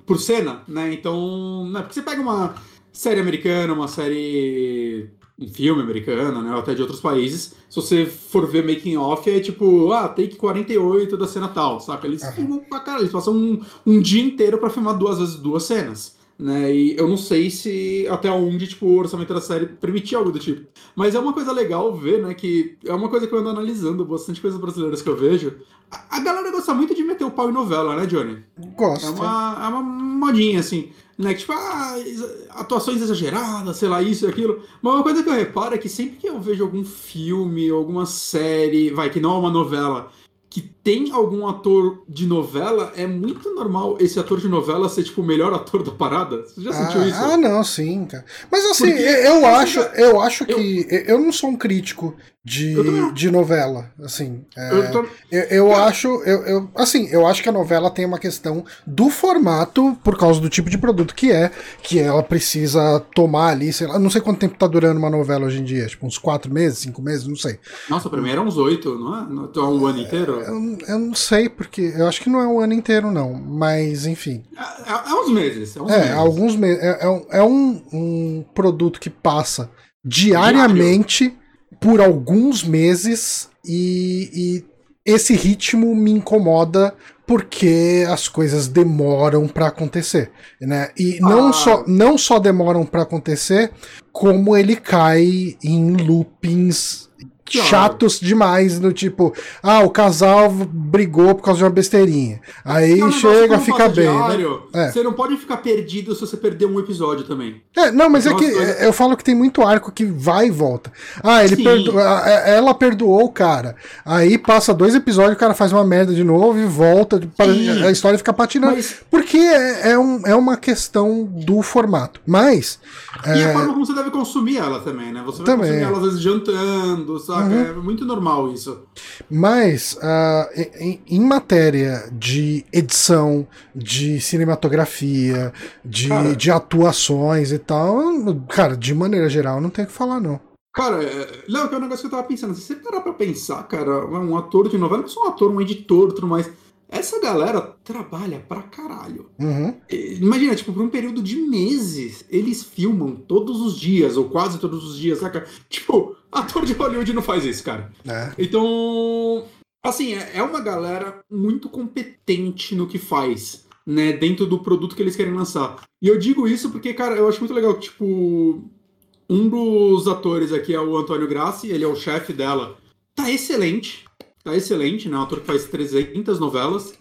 por cena, né? Então. Né? Porque você pega uma série americana, uma série. um filme americano, né? Ou até de outros países. Se você for ver making off, é tipo, ah, take 48 da cena tal, saca? Eles Aham. filmam pra caralho, eles passam um, um dia inteiro pra filmar duas vezes duas cenas né? E eu não sei se até onde tipo, o orçamento da série permitia algo do tipo. Mas é uma coisa legal ver, né? Que é uma coisa que eu ando analisando, bastante coisas brasileiras que eu vejo. A, a galera gosta muito de meter o pau em novela, né, Johnny? Gosto. É uma, é uma modinha, assim. Né? Que, tipo, ah, atuações exageradas, sei lá, isso e aquilo. Mas uma coisa que eu reparo é que sempre que eu vejo algum filme, alguma série, vai, que não é uma novela, que tem algum ator de novela, é muito normal esse ator de novela ser, tipo, o melhor ator da parada. Você já sentiu ah, isso? ah, não, sim, cara. Mas assim, Porque- eu eu acho, eu acho Eu- que. Eu não sou um crítico de, Eu de novela. Assim, é, Eu tô- eu, eu acho. Eu, eu- assim, eu acho que a novela tem uma questão do formato, por causa do tipo de produto que é, que ela precisa tomar ali, sei lá. Não sei quanto tempo tá durando uma novela hoje em dia. Tipo, uns quatro meses, cinco meses, não sei. Nossa, a primeira é uns oito, não é? É um ano inteiro? Eu, não sei, porque eu acho que não é um ano inteiro, não. Mas, enfim. É, é- uns meses. É, uns É, meses. alguns meses. É, é um, é um, um produto que passa diariamente por alguns meses e, e esse ritmo me incomoda porque as coisas demoram pra acontecer, né? E não Ah. só não só demoram pra acontecer, como ele cai em loopings Claro. chatos demais, do tipo, ah, o casal brigou por causa de uma besteirinha. Aí É negócio chega, fica bem. né? diário, É. Você não pode ficar perdido se você perder um episódio também. É, não, mas é Nossa, que coisa- é, eu falo que tem muito arco que vai e volta. Ah, ele perdo... ela perdoou o cara. Aí passa dois episódios, o cara faz uma merda de novo e volta. Sim. A história fica patinando. Mas- Porque é, é, um- é uma questão do formato. Mas. E é, a forma como você deve consumir ela também, né? Você vai Também. consumir ela às vezes jantando, saca? Uhum. É muito normal isso. Mas, ah, em, em matéria de edição, de cinematografia, de, Cara. de atuações e tal, cara, de maneira geral, não tem o que falar, não. Cara, é... Léo, que é um negócio que eu tava pensando. Se você parar pra pensar, cara, um ator de novela, não é só um ator, um editor tudo mais. Essa galera trabalha pra caralho. Uhum. Imagina, tipo, por um período de meses, eles filmam todos os dias, ou quase todos os dias, saca? Tipo, ator de Hollywood não faz isso, cara. É. Então, assim, é é uma galera muito competente no que faz, né, dentro do produto que eles querem lançar. E eu digo isso porque, cara, eu acho muito legal tipo, um dos atores aqui é o Antônio Grassi, ele é o chefe dela. Tá excelente, tá excelente, né, um ator que faz 300 novelas.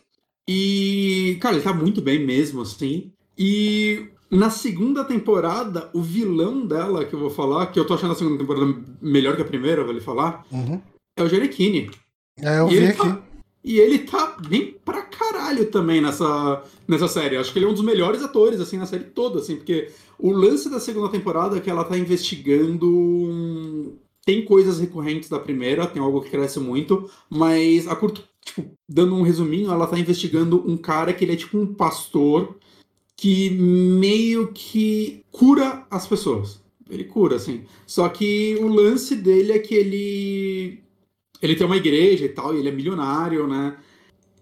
E, cara, ele tá muito bem mesmo, assim. E na segunda temporada, o vilão dela, que eu vou falar, que eu tô achando a segunda temporada melhor que a primeira, vou lhe falar, Uhum. é o Giannichini. É, eu E vi ele aqui. tá- E ele tá bem pra caralho também nessa, nessa série. Acho que ele é um dos melhores atores, assim, na série toda, assim, porque o lance da segunda temporada é que ela tá investigando. um- Tem coisas recorrentes da primeira, tem algo que cresce muito, mas a curto, tipo, dando um resuminho, ela tá investigando um cara que ele é tipo um pastor que meio que cura as pessoas. Ele cura, assim. Só que o lance dele é que ele ele tem uma igreja e tal, e ele é milionário, né?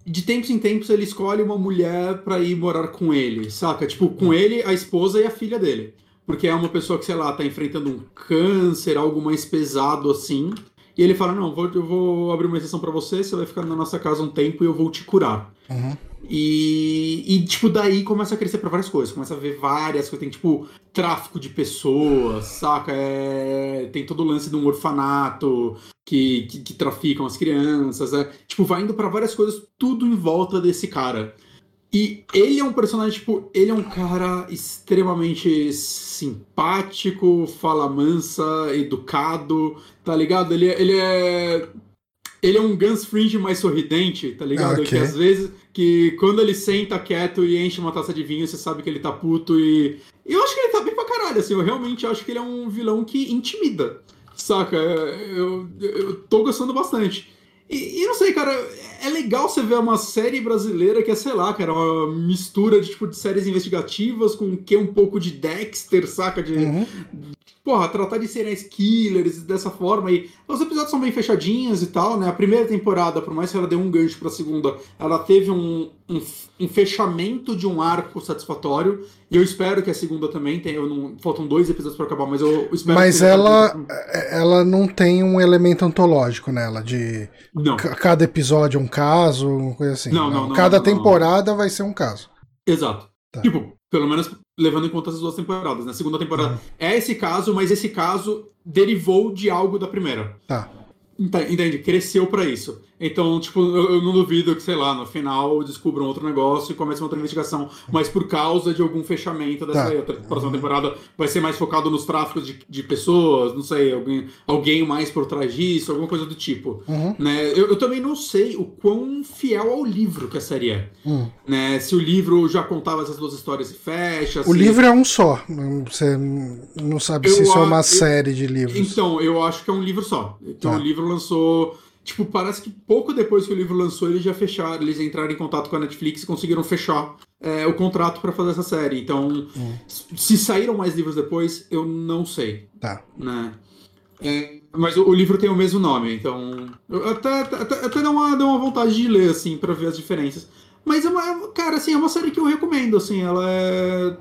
De tempos em tempos ele escolhe uma mulher pra ir morar com ele, saca? Tipo, com ele, a esposa e a filha dele. Porque é uma pessoa que, sei lá, tá enfrentando um câncer, algo mais pesado assim. E ele fala: Não, vou- eu vou abrir uma exceção pra você, você vai ficar na nossa casa um tempo e eu vou te curar. Uhum. E, e, tipo, daí começa a crescer pra várias coisas. Começa a ver várias coisas. Tem, tipo, tráfico de pessoas, saca? É, tem todo o lance de um orfanato que, que, que traficam as crianças. É, tipo, vai indo pra várias coisas, tudo em volta desse cara. E ele é um personagem, tipo, ele é um cara extremamente simpático, fala mansa, educado, tá ligado? Ele, é- ele é. Ele é um Guns Fringe mais sorridente, tá ligado? Ah, ok. Que às vezes, que quando ele senta quieto e enche uma taça de vinho, você sabe que ele tá puto e. eu acho que ele tá bem pra caralho, assim. Eu realmente acho que ele é um vilão que intimida, saca? Eu, eu tô gostando bastante. E, e não sei, cara, é legal você ver uma série brasileira que é, sei lá, cara, uma mistura de, tipo, de séries investigativas com o que um pouco de Dexter, saca? De, uhum porra, tratar de serial killers dessa forma aí. Os episódios são bem fechadinhos e tal, né? A primeira temporada, por mais que ela dê um gancho pra segunda, ela teve um, um, um, fechamento de um arco satisfatório. E eu espero que a segunda também tenha. Não, faltam dois episódios para acabar, mas eu espero Mas ela, ela não tem um elemento antológico nela, de não. cada episódio um caso, uma coisa assim. Não, não, não Cada temporada vai ser um caso. Exato. Tá. Tipo, pelo menos levando em conta as duas temporadas. Na né? segunda temporada uhum. é esse caso, mas esse caso derivou de algo da primeira. Tá. Entende? Cresceu para isso. Então, tipo, eu, eu, não duvido que, sei lá, no final descubram outro negócio e comecem outra investigação. Mas por causa de algum fechamento dessa tá. próxima temporada, vai ser mais focado nos tráficos de, de pessoas, não sei, alguém, alguém mais por trás disso, alguma coisa do tipo. Uhum. Né? Eu, eu, também não sei o quão fiel ao livro que a série é. Uhum. Né? Se o livro já contava essas duas histórias e fecha. O se... livro é um só. Você não sabe eu se isso é uma série de livros. Então, eu acho que é um livro só. Então, tá. o livro lançou Tipo, parece que pouco depois que o livro lançou, eles já fecharam, eles entraram em contato com a Netflix e conseguiram fechar é, o contrato para fazer essa série. Então, hum. se saíram mais livros depois, eu não sei. Tá. Né? É, mas o, o, livro tem o mesmo nome, então. Até, até, até dá, uma, dá uma vontade de ler, assim, para ver as diferenças. Mas é uma. Cara, assim, é uma série que eu recomendo, assim, ela é.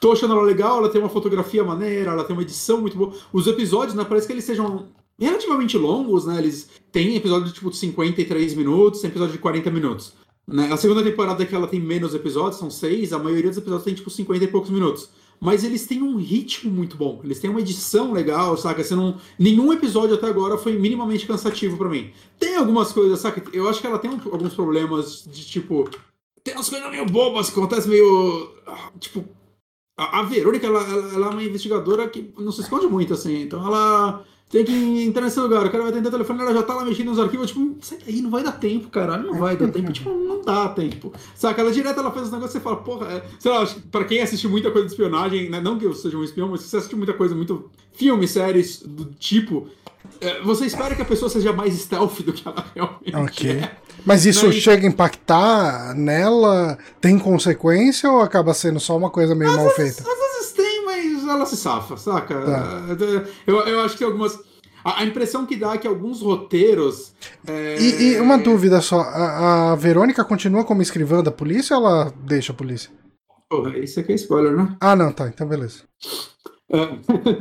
Tô achando ela legal, ela tem uma fotografia maneira, ela tem uma edição muito boa. Os episódios, né, parece que eles sejam relativamente longos, né? Eles têm episódio de tipo 53 minutos, tem episódio de 40 minutos. Né? A segunda temporada é que ela tem menos episódios, são seis, a maioria dos episódios tem tipo 50 e poucos minutos. Mas eles têm um ritmo muito bom, eles têm uma edição legal, saca? Você não... Nenhum episódio até agora foi minimamente cansativo para mim. Tem algumas coisas, saca? Eu acho que ela tem um, alguns problemas de tipo. Tem umas coisas meio bobas que acontecem meio. Tipo. A, a Verônica, ela, ela, ela é uma investigadora que não se esconde muito, assim. Então ela tem que entrar nesse lugar, o cara vai tentar o telefone, ela já tá lá mexendo nos arquivos, tipo, sai daí, não vai dar tempo, caralho, não vai dar tempo, tipo, não dá tempo. Saca, ela direto, ela faz os negócios e você fala, porra, é... sei lá, pra quem assistiu muita coisa de espionagem, né? não que eu seja um espião, mas se você assistiu muita coisa, muito filme, séries do tipo, é, você espera que a pessoa seja mais stealth do que ela realmente Ok. é. Mas isso chega a impactar nela? Tem consequência ou acaba sendo só uma coisa meio às mal vezes, feita? Às vezes ela se safa, saca? Tá. Eu, eu acho que algumas. A, impressão que dá é que alguns roteiros. É... E, e, uma dúvida só: a, a, Verônica continua como escrivã da polícia ou ela deixa a polícia? Porra, isso aqui é spoiler, né? Ah, não, tá, então beleza. É.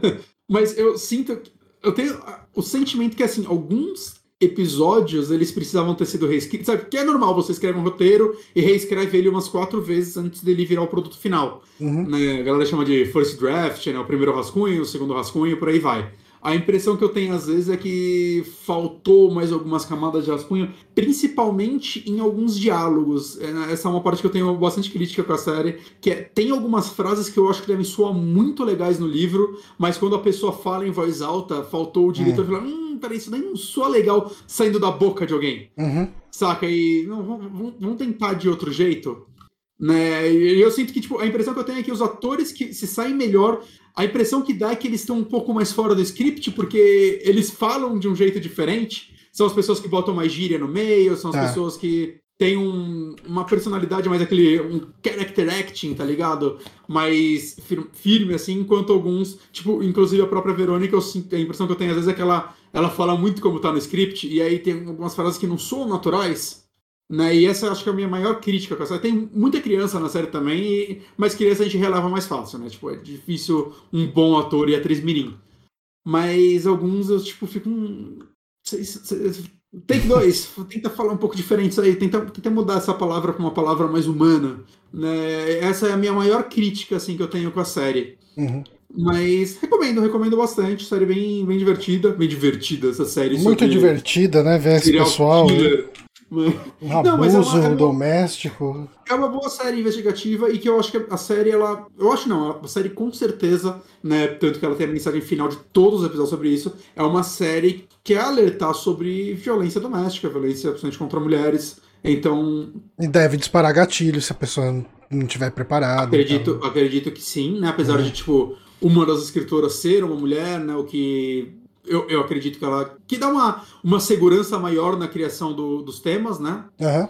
Mas eu sinto. Eu tenho o sentimento que, assim, alguns episódios eles precisavam ter sido reescritos. Sabe? Porque é normal, você escreve um roteiro e reescreve ele umas quatro vezes antes dele virar o produto final. Uhum. Né? A galera chama de first draft, né? o primeiro rascunho, o segundo rascunho, por aí vai. A impressão que eu tenho às vezes é que faltou mais algumas camadas de rascunho, principalmente em alguns diálogos. É, essa é uma parte que eu tenho bastante crítica com a série, que é, tem algumas frases que eu acho que devem soar muito legais no livro, mas quando a pessoa fala em voz alta, faltou o diretor uhum. falar, hum, peraí, isso daí não soa legal saindo da boca de alguém. Uhum. Saca? E não, vamos, vamos tentar de outro jeito. Né? E eu sinto que tipo, a impressão que eu tenho é que os atores que se saem melhor a impressão que dá é que eles estão um pouco mais fora do script, porque eles falam de um jeito diferente. São as pessoas que botam mais gíria no meio, são as tá. pessoas que têm um, uma personalidade mais aquele. um character acting, tá ligado? Mais firme, assim, enquanto alguns. Tipo, inclusive a própria Verônica, eu a impressão que eu tenho às vezes é que ela, ela fala muito como tá no script, e aí tem algumas frases que não são naturais. Né? E essa acho que é a minha maior crítica com a série. Tem muita criança na série também, e... mas criança a gente releva mais fácil, né? Tipo, é difícil um bom ator e atriz mirim. Mas alguns eu, tipo, fico. Take dois, tenta falar um pouco diferente isso aí, tenta, tenta mudar essa palavra para uma palavra mais humana. Né? Essa é a minha maior crítica assim, que eu tenho com a série. Uhum. Mas recomendo, recomendo bastante. Série bem, bem divertida. Bem divertida essa série. Muito divertida, né? Ver esse pessoal. Killer. Um não, abuso é uma, é doméstico. É uma boa série investigativa e que eu acho que a série, ela. Eu acho não, a série com certeza, né? Tanto que ela tem a mensagem final de todos os episódios sobre isso. É uma série que quer alertar sobre violência doméstica, violência principalmente contra mulheres. Então. E deve disparar gatilho se a pessoa não estiver preparada. Acredito, então. acredito que sim, né? Apesar uhum. de, tipo, uma das escritoras ser uma mulher, né? O que eu, eu acredito que ela. que dá uma, uma segurança maior na criação do, dos temas, né? Aham.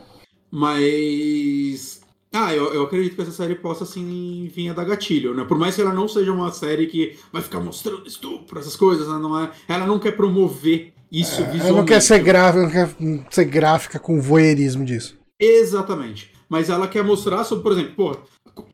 Mas. Ah, eu, eu acredito que essa série possa, assim, vir a dar gatilho, né? Por mais que ela não seja uma série que vai ficar mostrando estupro, essas coisas, né? Não é, ela não quer promover isso visualmente. Ela não quer ser gráfica, não quer ser gráfica com voyeurismo disso. Exatamente. Mas ela quer mostrar sobre, por exemplo, pô,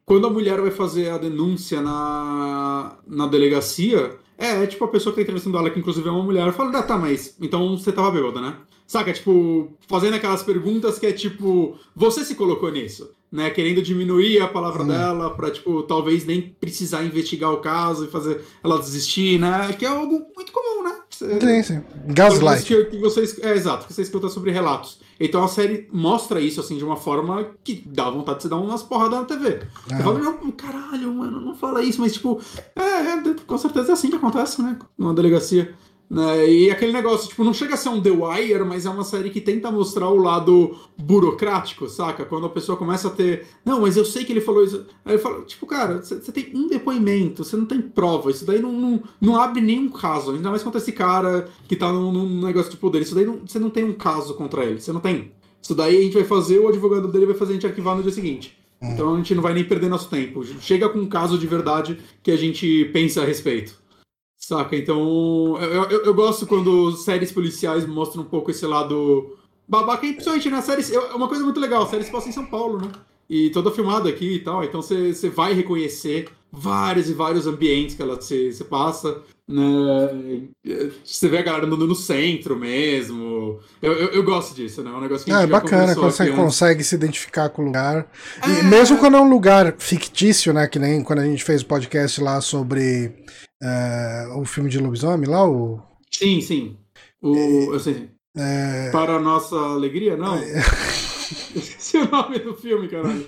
quando a mulher vai fazer a denúncia na, na delegacia, é, é tipo a pessoa que tá entrevistando ela, que inclusive é uma mulher, fala, ah, tá, mas então você tava bêbada, né? Saca, tipo, fazendo aquelas perguntas que é tipo, você se colocou nisso, né? Querendo diminuir a palavra Hum. dela pra, tipo, talvez nem precisar investigar o caso e fazer ela desistir, né? Que é algo muito comum, né? Sim, sim. Gaslight. Que, que vocês, é, exato, que você escuta sobre relatos. Então a série mostra isso, assim, de uma forma que dá vontade de você dar umas porradas na TV. Você Aham. fala, não, caralho, mano, não fala isso, mas tipo, é, é, com certeza é assim que acontece, né? Numa delegacia. Né? E aquele negócio, tipo, não chega a ser um The Wire, mas é uma série que tenta mostrar o lado burocrático, saca? Quando a pessoa começa a ter. Não, mas eu sei que ele falou isso. Aí ele fala, tipo, cara, você tem um depoimento, você não tem prova, isso daí não, não, não abre nenhum caso. Ainda mais contra esse cara que tá num, num negócio de poder. Isso daí não, você não tem um caso contra ele, você não tem. Isso daí a gente vai fazer, o advogado dele vai fazer a gente arquivar no dia seguinte. Então a gente não vai nem perder nosso tempo. Chega com um caso de verdade que a gente pensa a respeito. Saca? Então, eu, eu, eu gosto quando séries policiais mostram um pouco esse lado babaca, e principalmente na série. É uma coisa muito legal, a série se passa em São Paulo, né? E toda filmada aqui e tal, então você vai reconhecer vários e vários ambientes que ela se, se passa, né? Você vê a galera andando no centro mesmo. Eu, eu, eu gosto disso, né? É um negócio que a Ah, é gente já bacana quando você consegue se identificar com o lugar. E É. mesmo quando é um lugar fictício, né? Que nem quando a gente fez o podcast lá sobre eh, o filme de lobisomem lá, o. Sim, sim. O, eu sei. eh, Para a nossa alegria, não. Esqueci o nome do filme, caralho.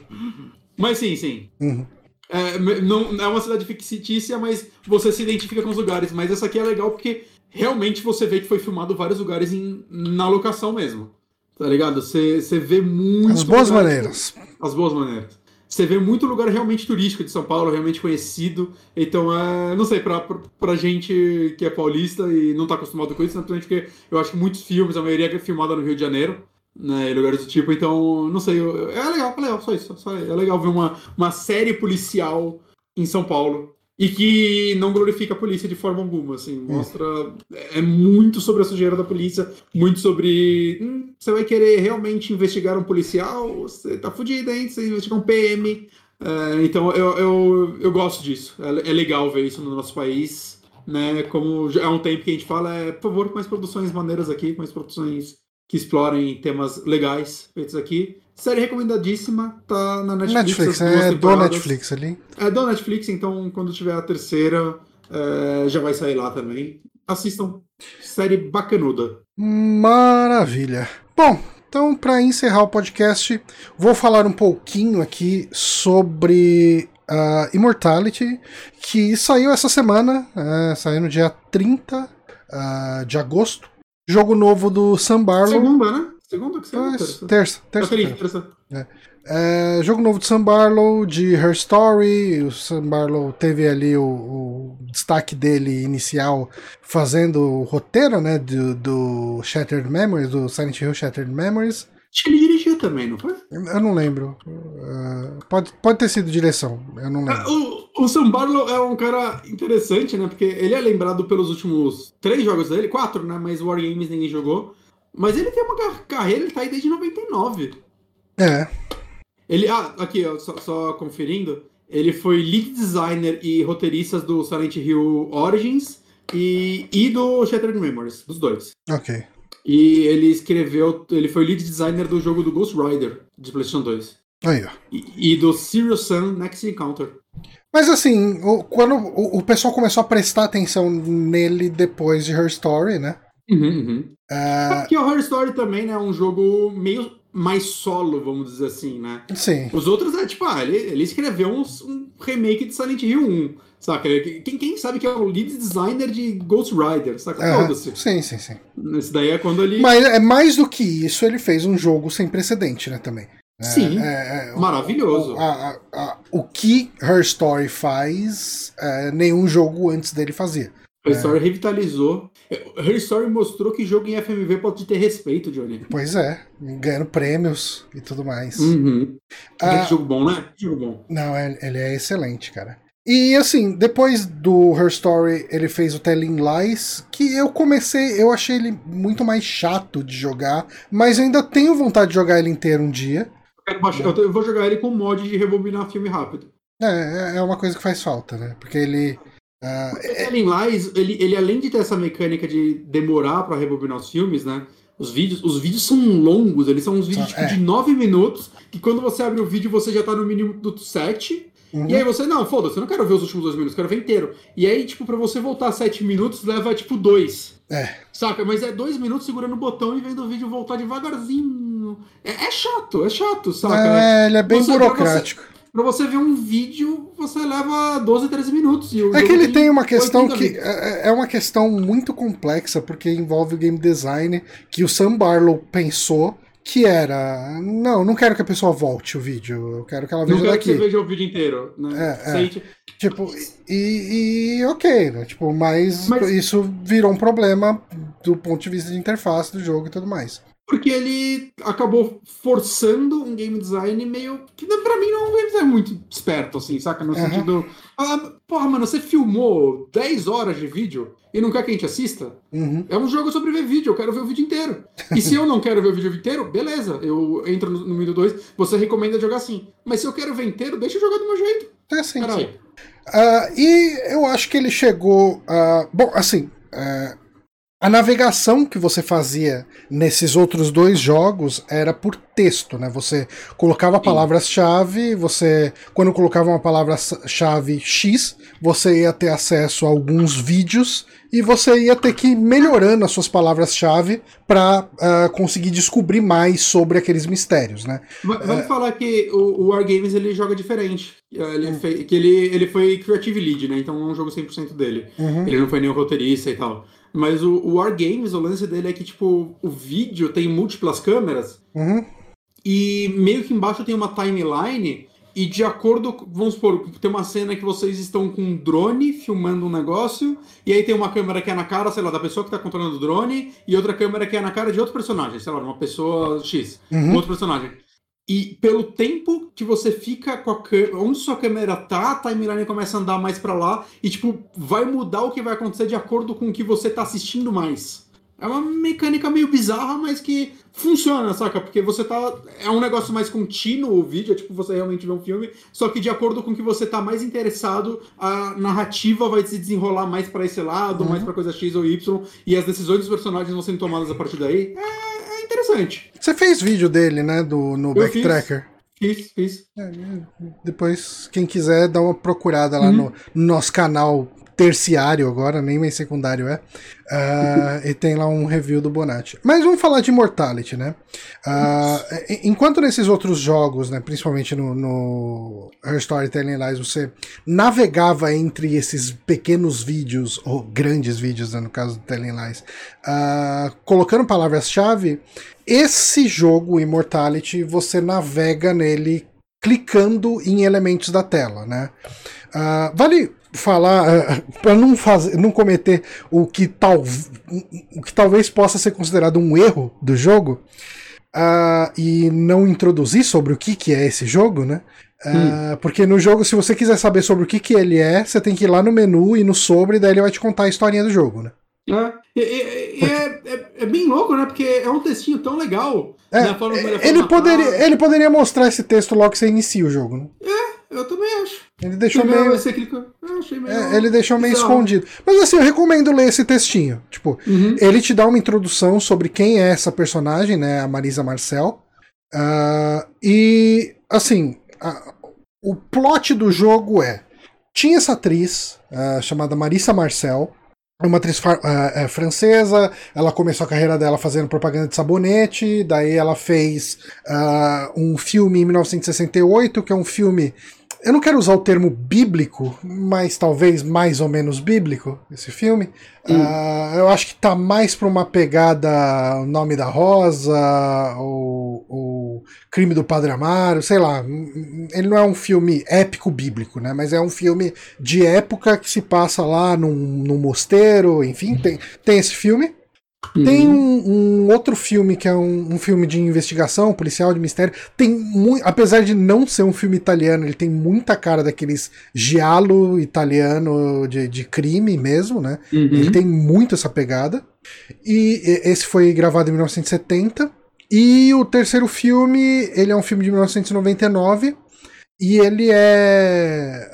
Mas sim, sim. uhum. É, não, é uma cidade fictícia, mas você se identifica com os lugares. Mas essa aqui é legal porque realmente você vê que foi filmado vários lugares em, na locação mesmo. Tá ligado? Você, você vê muito. As boas maneiras. As boas maneiras. Você vê muito lugar realmente turístico de São Paulo, realmente conhecido. Então, é, não sei, pra, pra, gente que é paulista e não tá acostumado com isso, naturalmente porque eu acho que muitos filmes, a maioria é filmada no Rio de Janeiro, né, em lugares do tipo. Então, não sei, eu- é legal, é legal, só isso. Só, é legal ver uma, uma série policial em São Paulo. E que não glorifica a polícia de forma alguma, assim, mostra. É muito sobre a sujeira da polícia, muito sobre. hum, você vai querer realmente investigar um policial? Você tá fudido, hein? Você investigar um PM. É, então eu, eu, eu gosto disso. É, é legal ver isso no nosso país. Né? Como já há um tempo que a gente fala, é, por favor, mais produções maneiras aqui, mais produções que explorem temas legais feitos aqui. Série recomendadíssima, tá na Netflix. Netflix, é do. Netflix ali. É do Netflix, então quando tiver a terceira, é, já vai sair lá também. Assistam. Série bacanuda. Maravilha. Bom, então para encerrar o podcast, vou falar um pouquinho aqui sobre a Immortality, que saiu essa semana, é, saiu no dia 30 ah, de agosto. Jogo novo do Sam Barlow. Segunda, né? Segunda que? Ah, Terça. terça, terça, feliz, terça. terça. É, jogo novo de Sam Barlow, de Her Story. O Sam Barlow teve ali o, o destaque dele inicial fazendo o roteiro né, do, do Shattered Memories, do Silent Hill Shattered Memories. Acho que ele dirigiu também, não foi? Eu não lembro. Uh, pode, pode ter sido direção, eu não lembro. O, o Sam Barlow é um cara interessante, né? Porque ele é lembrado pelos últimos três jogos dele, quatro, né? Mas War Games ninguém jogou. Mas ele tem uma car- carreira, ele tá aí desde 99. É, Ele, ah, aqui, ó, só, só conferindo. Ele foi lead designer e roteirista do Silent Hill Origins e, e do Shattered Memories, dos dois. ok. E ele escreveu, ele foi lead designer do jogo do Ghost Rider de PlayStation 2 Aí, ó. e, e do Serious Sun Next Encounter. Mas assim, o- quando o, o pessoal começou a prestar atenção nele depois de Her Story, né? Uhum, uhum. Ah, Que o Horror Story também, né, é um jogo meio mais solo, vamos dizer assim, né? sim. Os outros é tipo, ah, ele, ele escreveu uns- um remake de Silent Hill 1, saca? Quem, quem sabe que é o lead designer de Ghost Rider, saca? Ah, Foda-se. sim, sim, sim. Esse daí é quando ele. Mas é mais do que isso, ele fez um jogo sem precedente, né, também. É, Sim. é, é, Maravilhoso. O, a- a- a- o que Her Story faz, é, nenhum jogo antes dele fazia. A história revitalizou. Her Story mostrou que jogo em FMV pode ter respeito, Johnny. Pois é, ganhando prêmios e tudo mais. Uhum. Ah, que jogo bom, né? Que jogo bom. Não, ele é excelente, cara. E assim, depois do Her Story, ele fez o Telling Lies, que eu comecei, eu achei ele muito mais chato de jogar, mas ainda tenho vontade de jogar ele inteiro um dia. Eu, eu vou jogar ele com mod de rebobinar filme rápido. É, é uma coisa que faz falta, né? Porque ele. Uh, o Telling Lies, ele, ele além de ter essa mecânica de demorar para rebobinar os filmes, né? Os vídeos, os vídeos são longos, eles são uns vídeos tipo, é. de 9 minutos, que quando você abre o vídeo você já tá no mínimo do 7. Uhum. E aí você, não, foda-se, eu não quero ver os últimos dois minutos, quero ver inteiro. E aí, tipo, pra você voltar sete minutos, leva, tipo, dois. É. Saca? Mas é dois minutos segurando o botão e vendo o vídeo voltar devagarzinho. É, é chato, é chato, saca? É, ele é bem você, burocrático. Você, pra você, ver um vídeo, você leva 12, 13 minutos. é que ele tem, uma questão que. É, é uma questão muito complexa, porque envolve o game design que o Sam Barlow pensou que era não, não quero que a pessoa volte o vídeo, eu quero que ela veja não quero daqui. que você veja o vídeo inteiro, né? É, é. Tipo, e, e, ok, né? Tipo, mas, mas, isso virou um problema do ponto de vista de interface do jogo e tudo mais. Porque ele acabou forçando um game design meio. que pra mim não é um game design muito esperto, assim, saca? No uhum. sentido. Ah, porra, mano, você filmou 10 horas de vídeo e não quer que a gente assista? Uhum. É um jogo sobre ver vídeo, eu quero ver o vídeo inteiro. E se eu não quero ver o vídeo inteiro, beleza, eu entro no, no vídeo 2, você recomenda jogar assim. Mas se eu quero ver inteiro, deixa eu jogar do meu jeito. É assim. Caralho. Uh, e eu acho que ele chegou. Uh, bom, assim. Uh, a navegação que você fazia nesses outros dois jogos era por texto, né? Você colocava palavras-chave, você quando colocava uma palavra-chave X, você ia ter acesso a alguns vídeos e você ia ter que ir melhorando as suas palavras-chave para uh, ah, conseguir descobrir mais sobre aqueles mistérios, né? Vale é... falar que o, o Wargames ele joga diferente. Ele, uhum. fez, que ele, ele foi Creative Lead, né? Então é um jogo 100% dele. Uhum. Ele não foi nem o roteirista e tal. Mas o, o Wargames, o lance dele é que, tipo, o vídeo tem múltiplas câmeras. Uhum. E meio que embaixo tem uma timeline. E de acordo, vamos supor, tem uma cena que vocês estão com um drone filmando um negócio, e aí tem uma câmera que é na cara, sei lá, da pessoa que tá controlando o drone, e outra câmera que é na cara de outro personagem, sei lá, uma pessoa X, uhum. outro personagem. E pelo tempo que você fica com a câmera, onde sua câmera tá, a timeline começa a andar mais para lá e tipo, vai mudar o que vai acontecer de acordo com o que você tá assistindo mais. É uma mecânica meio bizarra, mas que funciona, saca? Porque você tá. É um negócio mais contínuo o vídeo, é tipo você realmente vê um filme, só que de acordo com o que você tá mais interessado, a narrativa vai se desenrolar mais para esse lado, uhum. mais para coisa X ou Y, e as decisões dos personagens vão sendo tomadas a partir daí. É interessante. Você fez vídeo dele, né? Do, no Eu Backtracker. Fiz, fiz. É, depois, quem quiser, dá uma procurada lá uhum. no, no nosso canal terciário agora, nem mais secundário é. Uh, e tem lá um review do Bonatti. Mas vamos falar de Immortality, né? Uh, enquanto nesses outros jogos, né, principalmente no, no Her Story Telling Lies, você navegava entre esses pequenos vídeos, ou grandes vídeos, né, no caso do Telling Lies, uh, colocando palavras-chave, esse jogo, Immortality, você navega nele clicando em elementos da tela, né? vale falar uh, eh, para não fazer, não cometer o que tal, o que talvez possa ser considerado um erro do jogo uh, e não introduzir sobre o que que é esse jogo, né? Uh, hum. Porque no jogo, se você quiser saber sobre o que que ele é, você tem que ir lá no menu e no sobre, daí ele vai te contar a historinha do jogo, né? É, é, é, é, bem louco, né? Porque é um textinho tão legal. É, né? ele, poderia, ele poderia mostrar esse texto logo que você inicia o jogo, né? É, eu também acho. Ele deixou meio. Meio... É, ele deixou meio escondido. Mas assim, eu recomendo ler esse textinho. Tipo, uhum. ele te dá uma introdução sobre quem é essa personagem, né? A Marisa Marcel. Uh, e, assim, a, o plot do jogo é: tinha essa atriz uh, chamada Marisa Marcel uma atriz uh, francesa, ela começou a carreira dela fazendo propaganda de sabonete, daí ela fez uh, um filme em 1968, que é um filme. Eu não quero usar o termo bíblico, mas talvez mais ou menos bíblico, esse filme. Hum. Uh, eu acho que tá mais pra uma pegada O Nome da Rosa, ou, Crime do Padre Amaro, sei lá. Ele não é um filme épico bíblico, né? Mas é um filme de época que se passa lá num, num mosteiro, enfim, tem, tem esse filme. Uhum. Tem um, um, outro filme que é um, um, filme de investigação, policial, de mistério. Tem muito. Apesar de não ser um filme italiano, ele tem muita cara daqueles giallo italiano de, de crime mesmo, né? Uhum. Ele tem muito essa pegada. E esse foi gravado em 1970. E o terceiro filme, ele é um filme de 1999. E ele é.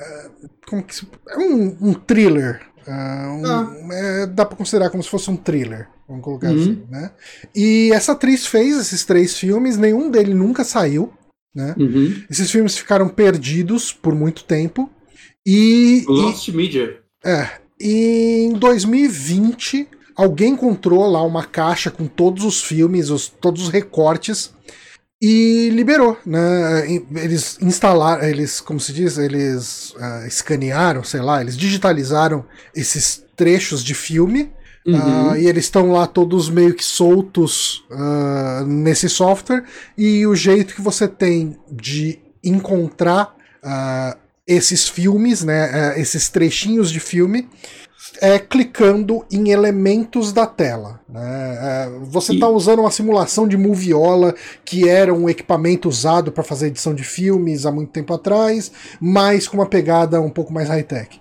Como que se, É um, um thriller. Uh, um, ah. é, dá pra considerar como se fosse um thriller. Vamos colocar uhum. assim, né? E essa atriz fez esses três filmes, nenhum deles nunca saiu, né? Uhum. Esses filmes ficaram perdidos por muito tempo. E. Lost e, Media. É. E em 2020, alguém encontrou lá uma caixa com todos os filmes, os, todos os recortes e liberou, né? Eles instalaram, eles, como se diz, eles uh, escanearam, sei lá, eles digitalizaram esses trechos de filme Uhum. Uh, e eles estão lá todos meio que soltos uh, nesse software. E o jeito que você tem de encontrar uh, esses filmes, né, esses trechinhos de filme, é clicando em elementos da tela. Né? você está usando uma simulação de Moviola, que era um equipamento usado para fazer edição de filmes há muito tempo atrás, mas com uma pegada um pouco mais high-tech.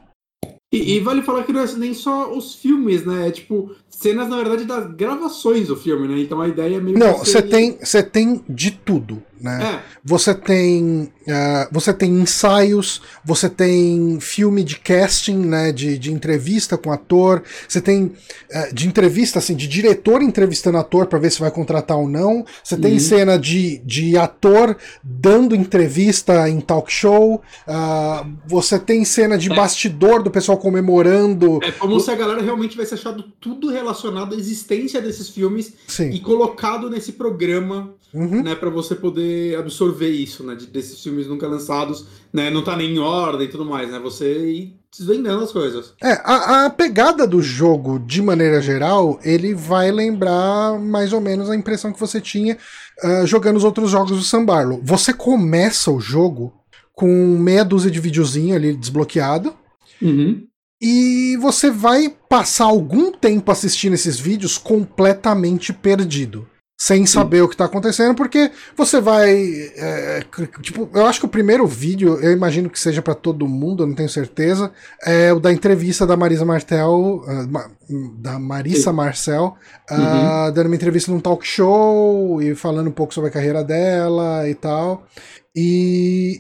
E, e, vale falar que não é nem só os filmes, né? É tipo cenas, na verdade, das gravações do filme, né? Então a ideia é meio Não, você tem, você tem de tudo, né? É. Você tem uh, você tem ensaios, você tem filme de casting, né? De, de entrevista com ator, você tem uh, de entrevista, assim, de diretor entrevistando ator para ver se vai contratar ou não. Você tem uhum. cena de, de ator dando entrevista em talk show. Uh, você tem cena de é. bastidor do pessoal comemorando. É como se a galera realmente tivesse achado tudo relacionado relacionado à existência desses filmes Sim. e colocado nesse programa, uhum. né, para você poder absorver isso, né, desses filmes nunca lançados, né, não tá nem em ordem e tudo mais, né, você ir desvendando as coisas. É, a, a pegada do jogo, de maneira geral, ele vai lembrar mais ou menos a impressão que você tinha uh, jogando os outros jogos do Sambarlo. Você começa o jogo com meia dúzia de videozinho ali desbloqueado. Uhum. E você vai passar algum tempo assistindo esses vídeos completamente perdido. Sem saber Sim. o que está acontecendo, porque você vai. É, tipo, eu acho que o primeiro vídeo, eu imagino que seja para todo mundo, eu não tenho certeza, é o da entrevista da Marisa Martel, uh, da Marissa Sim. Marcel, uh, dando uma entrevista num talk show e falando um pouco sobre a carreira dela e tal. E,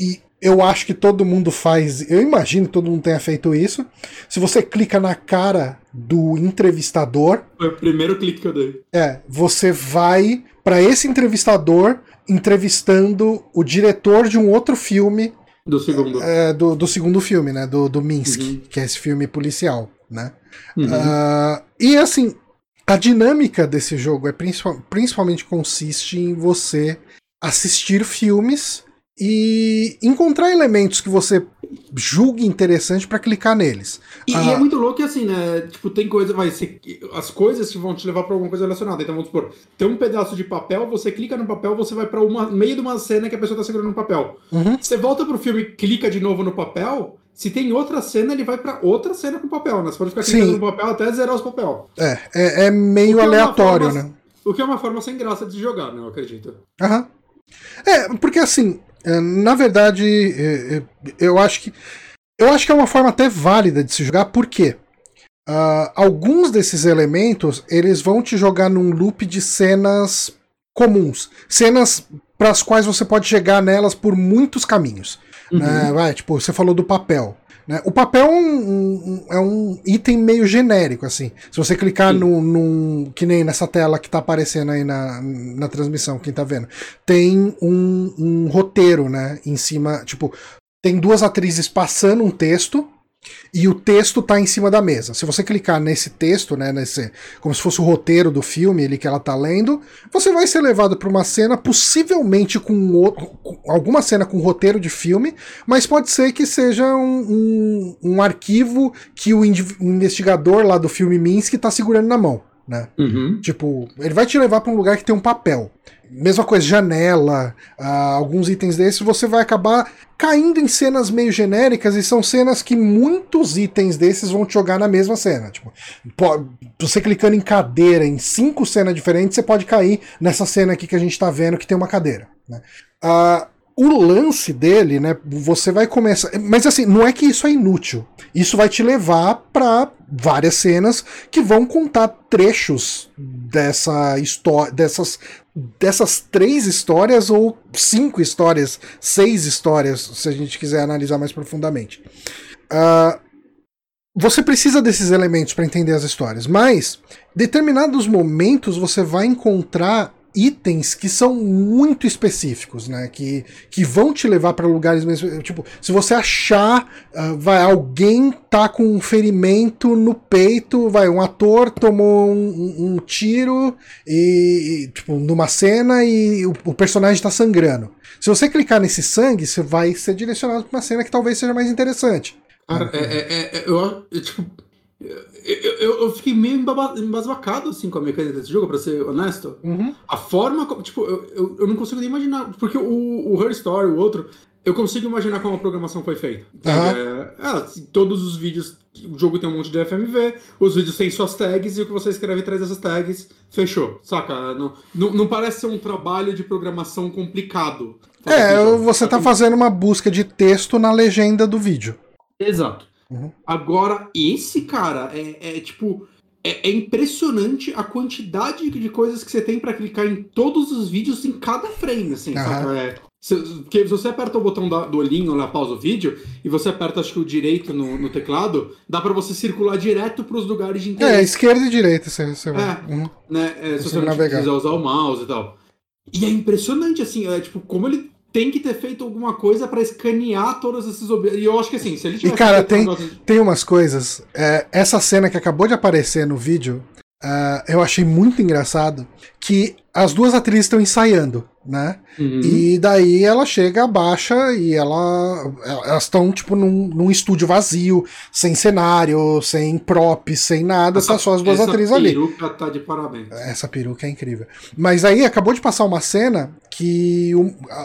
e eu acho que todo mundo faz, eu imagino que todo mundo tenha feito isso. Se você clica na cara do entrevistador. Foi o primeiro clique que eu dei. É, você vai para esse entrevistador entrevistando o diretor de um outro filme. Do segundo. É, do, do segundo filme, né? Do, do Minsk, uhum. que é esse filme policial, né? Uhum. Uh, e assim, a dinâmica desse jogo é principal, principalmente consiste em você assistir filmes e encontrar elementos que você julgue interessante para clicar neles. E, ah, é muito louco que assim, né? Tipo, tem coisa, vai ser as coisas que vão te levar para alguma coisa relacionada. Então vamos supor, tem um pedaço de papel, você clica no papel, você vai para uma meio de uma cena que a pessoa tá segurando no papel. Uhum. Você volta pro filme, clica de novo no papel, se tem outra cena, ele vai para outra cena com papel, né? Você pode ficar clicando Sim. no papel até zerar os papel. É, é, é meio é aleatório, forma, né? O que é uma forma sem graça de jogar, né? Eu acredito. Aham. Uhum. É, porque assim, é, na verdade, é, é, eu acho que. Eu acho que é uma forma até válida de se jogar, porque uh, alguns desses elementos eles vão te jogar num loop de cenas comuns. Cenas para as quais você pode chegar nelas por muitos caminhos. Uhum. Né? Vai, tipo, você falou do papel. Né? O papel é um, um, é um, item meio genérico, assim. Se você clicar no, num. Que nem nessa tela que tá aparecendo aí na, na transmissão, quem tá vendo, tem um, um roteiro, né? Em cima. Tipo, tem duas atrizes passando um texto e o texto está em cima da mesa. Se você clicar nesse texto, né, nesse, como se fosse o roteiro do filme ali que ela está lendo, você vai ser levado para uma cena, possivelmente com, com, alguma cena com roteiro de filme, mas pode ser que seja um, um, um arquivo que o investigador lá do filme Minsk está segurando na mão. Né? Uhum. Tipo, ele vai te levar para um lugar que tem um papel. Mesma coisa, janela, uh, alguns itens desses, você vai acabar caindo em cenas meio genéricas e são cenas que muitos itens desses vão te jogar na mesma cena. Tipo, você clicando em cadeira em cinco cenas diferentes, você pode cair nessa cena aqui que a gente tá vendo que tem uma cadeira. Né? Uh, o lance dele, né? Você vai começar. Mas assim, não é que isso é inútil. Isso vai te levar para várias cenas que vão contar trechos dessa história, dessas, dessas três histórias ou cinco histórias, seis histórias, se a gente quiser analisar mais profundamente. Uh, você precisa desses elementos para entender as histórias, mas determinados momentos você vai encontrar itens que são muito específicos, né? Que, que vão te levar para lugares mesmo. Tipo, se você achar, uh, vai, alguém tá com um ferimento no peito, vai, um ator tomou um, um tiro e, tipo, numa cena e o, o, personagem tá sangrando. Se você clicar nesse sangue, você vai ser direcionado para uma cena que talvez seja mais interessante. Cara, é, é, é, eu, eu, tipo, eu, eu, eu, fiquei meio embasbacado assim com a mecânica desse jogo, pra ser honesto. Uhum. A forma. Tipo, eu, eu, não consigo nem imaginar. Porque o, o Her Story, o outro, eu consigo imaginar como a programação foi feita. Uhum. É, é, assim, todos os vídeos. O jogo tem um monte de FMV, os vídeos têm suas tags e o que você escreve atrás dessas tags, fechou. Saca? Não, não, não parece ser um trabalho de programação complicado. É, você tá fazendo uma busca de texto na legenda do vídeo. Exato. Uhum. Agora, esse cara é, é tipo. É, é, impressionante a quantidade de coisas que você tem para clicar em todos os vídeos em cada frame, assim, uhum. é, se, porque se você aperta o botão da, do olhinho lá, pausa o vídeo, e você aperta, acho que o direito no, no teclado, dá para você circular direto para os lugares de interesse. É, esquerda e direita, você, você vai. É, uhum. né, é, se você não quiser usar o mouse e tal. E é impressionante, assim, é, tipo, como ele tem que ter feito alguma coisa para escanear todos esses objetos. E eu acho que assim, se ele tivesse. E cara, tem, um tem umas coisas. É, essa cena que acabou de aparecer no vídeo, uh, eu achei muito engraçado. Que as duas atrizes estão ensaiando, né? Uhum. E daí ela chega, abaixa e ela. Elas estão, tipo, num, num estúdio vazio, sem cenário, sem props, sem nada, essa, tá só as duas atrizes ali. Essa peruca tá de parabéns. Essa peruca é incrível. Mas aí acabou de passar uma cena que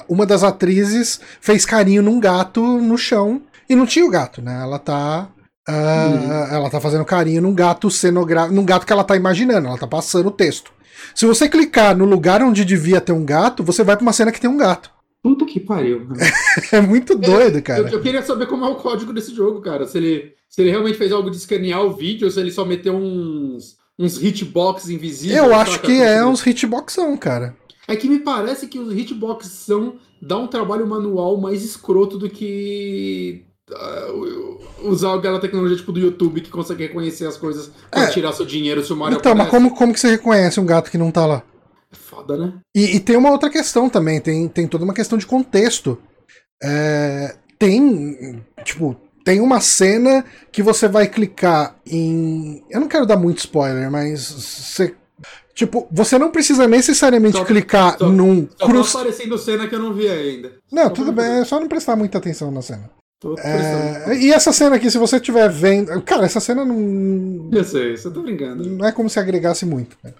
uma das atrizes fez carinho num gato no chão e não tinha o gato, né? Ela tá. Uh, uhum. Ela tá fazendo carinho num gato cenográfico, num gato que ela tá imaginando, ela tá passando o texto. Se você clicar no lugar onde devia ter um gato, você vai pra uma cena que tem um gato. Puta que pariu. é muito doido, cara. Eu, eu, queria saber como é o código desse jogo, cara. Se ele, se ele realmente fez algo de escanear o vídeo ou se ele só meteu uns, uns hitbox invisíveis. Eu acho que é uns hitboxão, cara. É que me parece que os hitbox são dá um trabalho manual mais escroto do que usar aquela tecnologia tipo do YouTube que consegue reconhecer as coisas pra é. tirar seu dinheiro se o Mario Então, aparece. mas como, como que você reconhece um gato que não tá lá? É foda, né? E, e tem uma outra questão também, tem, tem toda uma questão de contexto. É, tem, tipo, tem uma cena que você vai clicar em. Eu não quero dar muito spoiler, mas você. Tipo, você não precisa necessariamente só, clicar só, num. Só cruz... tá aparecendo cena que eu não vi ainda. Não, só tudo bem, é só não prestar muita atenção na cena. É, e essa cena aqui, se você estiver vendo. Cara, essa cena não. Eu sei, você tá brincando. Não é como se agregasse muito. Né?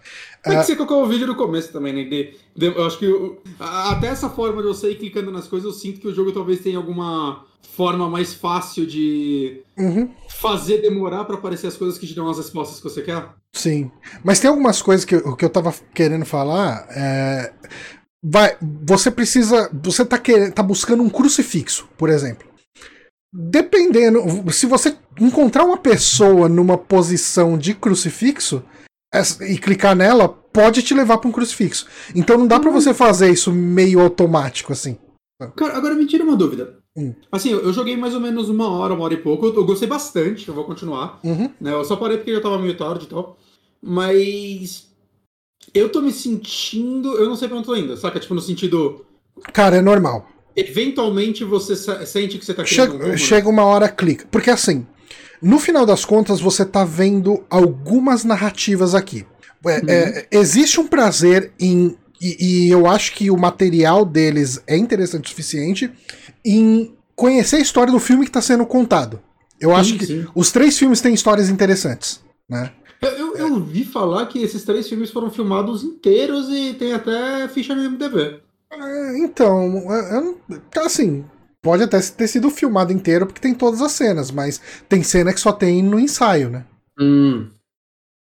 É que você colocou o vídeo no começo também, né? De, de, eu acho que eu, até essa forma de você ir clicando nas coisas, eu sinto que o jogo talvez tenha alguma forma mais fácil de uhum. fazer demorar para aparecer as coisas que te dão as respostas que você quer. Sim. Mas tem algumas coisas que, que eu tava querendo falar. É... Vai, você precisa. Você tá, querendo, tá buscando um crucifixo, por exemplo. Dependendo, se você encontrar uma pessoa numa posição de crucifixo e clicar nela, pode te levar para um crucifixo. Então não dá uhum. para você fazer isso meio automático assim. Cara, agora me tira uma dúvida. Hum. Assim, eu joguei mais ou menos uma hora, uma hora e pouco. Eu, gostei bastante, eu vou continuar. Uhum. Né? Eu só parei porque já tava meio tarde e tal. Mas. Eu tô me sentindo. Eu não sei pra onde tô indo, saca? Tipo, no sentido. Cara, é normal eventualmente você sente que você está chega, um chega uma hora, clica. Porque assim, no final das contas, você está vendo algumas narrativas aqui. É, uhum. é, existe um prazer em. E, e, eu acho que o material deles é interessante o suficiente em conhecer a história do filme que está sendo contado. Eu sim, acho que sim. os três filmes têm histórias interessantes, né? Eu, eu, eu vi falar que esses três filmes foram filmados inteiros e tem até ficha no MDB. É, então, eu, assim, pode até ter sido filmado inteiro porque tem todas as cenas, mas tem cena que só tem no ensaio, né? Hum.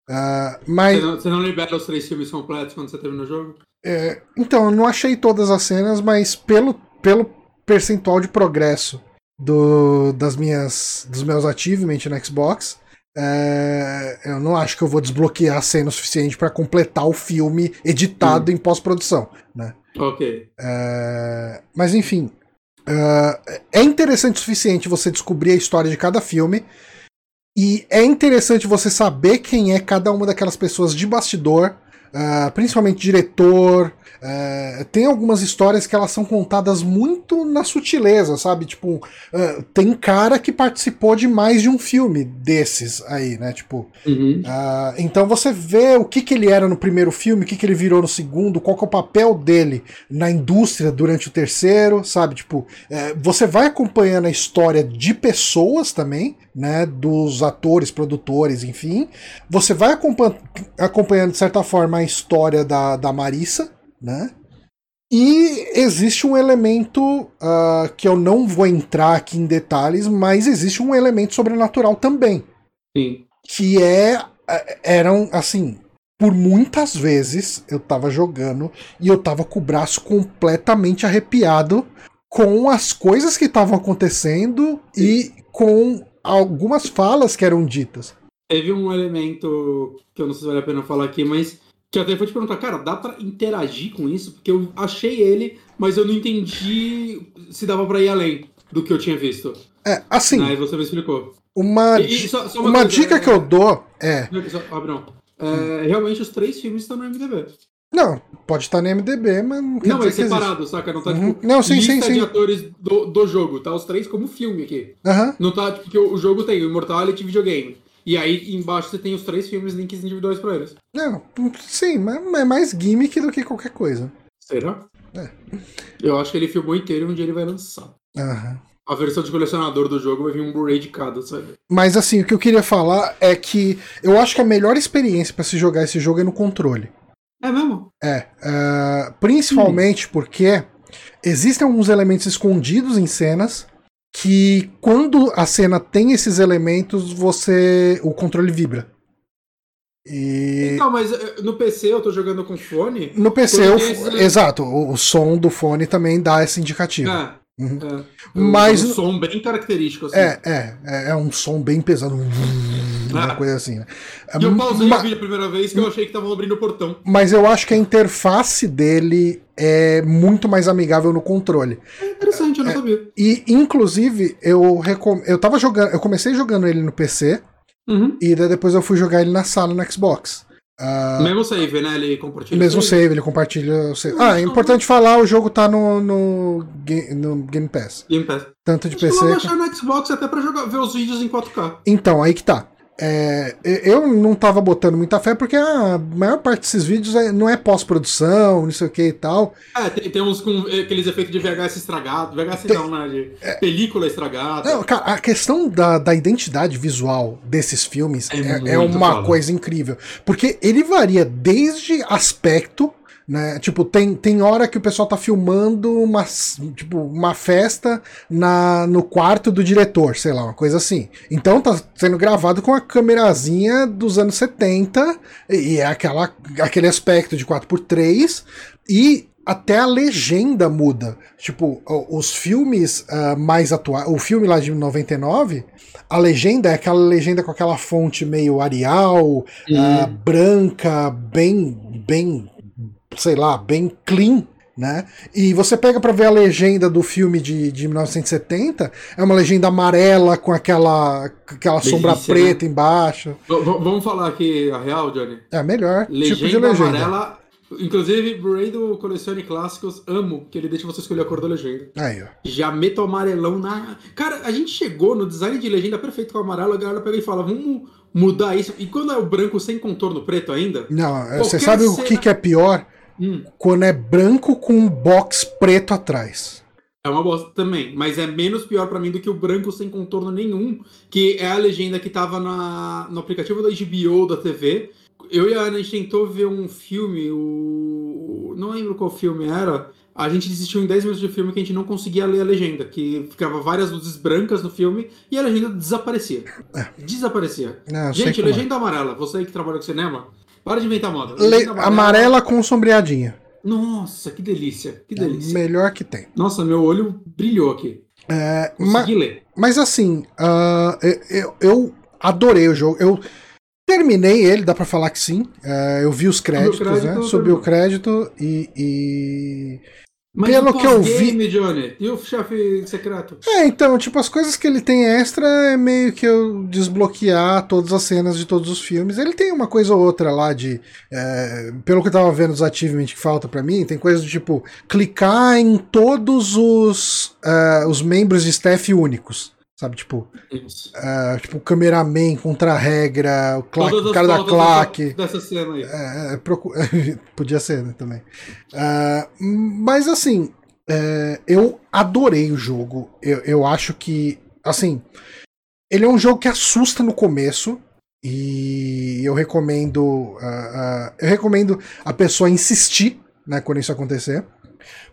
Uh, mas... Você não, você, não, libera os três filmes completos quando você termina o jogo? É, então, eu não achei todas as cenas, mas pelo, pelo percentual de progresso do, das minhas, dos meus achievements no Xbox, é, eu não acho que eu vou desbloquear a cena o suficiente para completar o filme editado hum. em pós-produção, né? Ok. É, mas enfim, é, é interessante o suficiente você descobrir a história de cada filme e é interessante você saber quem é cada uma daquelas pessoas de bastidor, uh, principalmente diretor, é, tem algumas histórias que elas são contadas muito na sutileza, sabe? Tipo, uh, tem cara que participou de mais de um filme desses aí, né? Tipo, uhum. uh, então você vê o que, que ele era no primeiro filme, o que, que ele virou no segundo, qual que é o papel dele na indústria durante o terceiro, sabe? Tipo, uh, você vai acompanhando a história de pessoas também, né? Dos atores, produtores, enfim. Você vai acompanhando, de certa forma, a história da, da Marissa né? E existe um elemento uh, que eu não vou entrar aqui em detalhes, mas existe um elemento sobrenatural também. Sim. Que é. é eram, assim. Por muitas vezes eu tava jogando e eu tava com o braço completamente arrepiado com as coisas que estavam acontecendo Sim. e com algumas falas que eram ditas. Teve um elemento que eu não sei se vale a pena falar aqui, mas que até foi te perguntar, cara, dá pra interagir com isso? Porque eu achei ele, mas eu não entendi se dava pra ir além do que eu tinha visto. É, assim. Aí você me explicou. Uma, e, e só, só uma, uma coisa, dica é, que eu dou é. Só, Abrão, é, realmente os três filmes estão no MDB. Não, pode estar no MDB, mas não quer Não, é separado, saca? Não tá uhum. tipo. Não, sim, lista sim, sim. de atores do, do jogo, tá? Os três como filme aqui. Uhum. Não tá, tipo, porque o jogo tem o Immortality e videogame. E aí embaixo você tem os três filmes, links individuais pra eles. Não, sim, mas é mais gimmick do que qualquer coisa. Será? É. Eu acho que ele filmou inteiro e um dia ele vai lançar. Aham. A versão de colecionador do jogo vai vir um Blu-ray de cada, sabe? Mas assim, o que eu queria falar é que eu acho que a melhor experiência para se jogar esse jogo é no controle. É mesmo? É. Uh, principalmente hum. porque existem alguns elementos escondidos em cenas que quando a cena tem esses elementos, você o controle vibra. E... Então, mas eh, no PC eu tô jogando com fone. No PC, exato, o, o, som do fone também dá esse indicativo. É, uhum. é. Mas, um som bem característico. Assim. É, é, é, é um som bem pesado uma coisa assim. Né? E eu pausei Ma... o vídeo a primeira vez que eu achei que estavam abrindo o portão. Mas eu acho que a interface dele é muito mais amigável no controle. É interessante, eu não é, sabia. E, inclusive, eu, recom... eu tava jogando. Eu comecei jogando ele no PC. Uhum. E depois eu fui jogar ele na sala no Xbox. Uh, mesmo save, né? Ele compartilha. Mesmo save, save ele compartilha o save. Ah, é importante falar, o jogo tá no, no, no Game Pass. Game Pass. Tanto de Acho PC. Eu vou baixar no Xbox até pra jogar, ver os vídeos em 4K. Então, aí que tá. É, eu não tava botando muita fé porque a maior parte desses vídeos é, não é pós-produção, não sei o que e tal. É, tem, tem, uns com aqueles efeitos de VHS estragado, VHS tem, não, né? De é, película estragada. Não, cara, a questão da, da identidade visual desses filmes é, é, é uma foda. coisa incrível. Porque ele varia desde aspecto né? Tipo, tem, tem hora que o pessoal tá filmando uma, tipo, uma festa na, no quarto do diretor, sei lá, uma coisa assim. Então tá sendo gravado com a câmerazinha dos anos 70 e é aquela, aquele aspecto de 4x3 e até a legenda muda. Tipo, os filmes uh, mais atuais. O filme lá de 99, a legenda é aquela legenda com aquela fonte meio Arial, uh, branca, bem, bem sei lá, bem clean, né? E você pega para ver a legenda do filme de, de 1970, é uma legenda amarela com aquela, aquela sombra preta né? embaixo. V vamos falar aqui a real, Johnny? É melhor legenda tipo de legenda. amarela. Inclusive, Blu-ray do Colecione Clássicos, amo que ele deixa você escolher a cor da legenda. Aí, ó. Já meto amarelão na. Cara, a gente chegou no design de legenda perfeito com o amarelo, a galera pega e fala, vamos mudar isso. E quando é o branco sem contorno preto ainda? Não, você sabe cena... o que, que é pior? Hum. Quando é branco com um box preto atrás. É uma bosta também, mas é menos pior para mim do que o branco sem contorno nenhum, que é a legenda que tava na, no aplicativo da HBO da TV, eu e a Ana, a gente tentou ver um filme, o... não lembro qual filme era. A gente desistiu em 10 minutos de filme que a gente não conseguia ler a legenda, que ficava várias luzes brancas no filme e a legenda desaparecia. É. Desaparecia. Não, sei gente, é. legenda amarela, você aí que trabalha com cinema, para de inventar moda. Le- Legenda amarela com sombreadinha. Nossa, que delícia, que É delícia. melhor que tem. Nossa, meu olho brilhou aqui. É, ma- Consegui ler. mas assim, ah, eu, eu- adorei o jogo. Eu terminei ele, dá pra falar que sim. É, eu vi os créditos, crédito, né? eu Subi o crédito e- e Mas Pelo que eu vi- Johnny, e o chefe secreto? É, então, tipo, as coisas que ele tem extra é meio que eu desbloquear todas as cenas de todos os filmes. Ele tem uma coisa ou outra lá de. é, pelo que eu tava vendo dos achievements que falta pra mim, tem coisa do tipo clicar em todos os, é, os membros de staff únicos. Sabe, tipo, é, tipo o cameraman contra a regra, o, claque, o cara da claque. Dessa, dessa cena aí. É, procu- Podia ser, né, também. Mas assim, é, eu adorei o jogo. Eu, eu acho que, assim, ele é um jogo que assusta no começo. E eu recomendo. eu recomendo a pessoa insistir né, quando isso acontecer.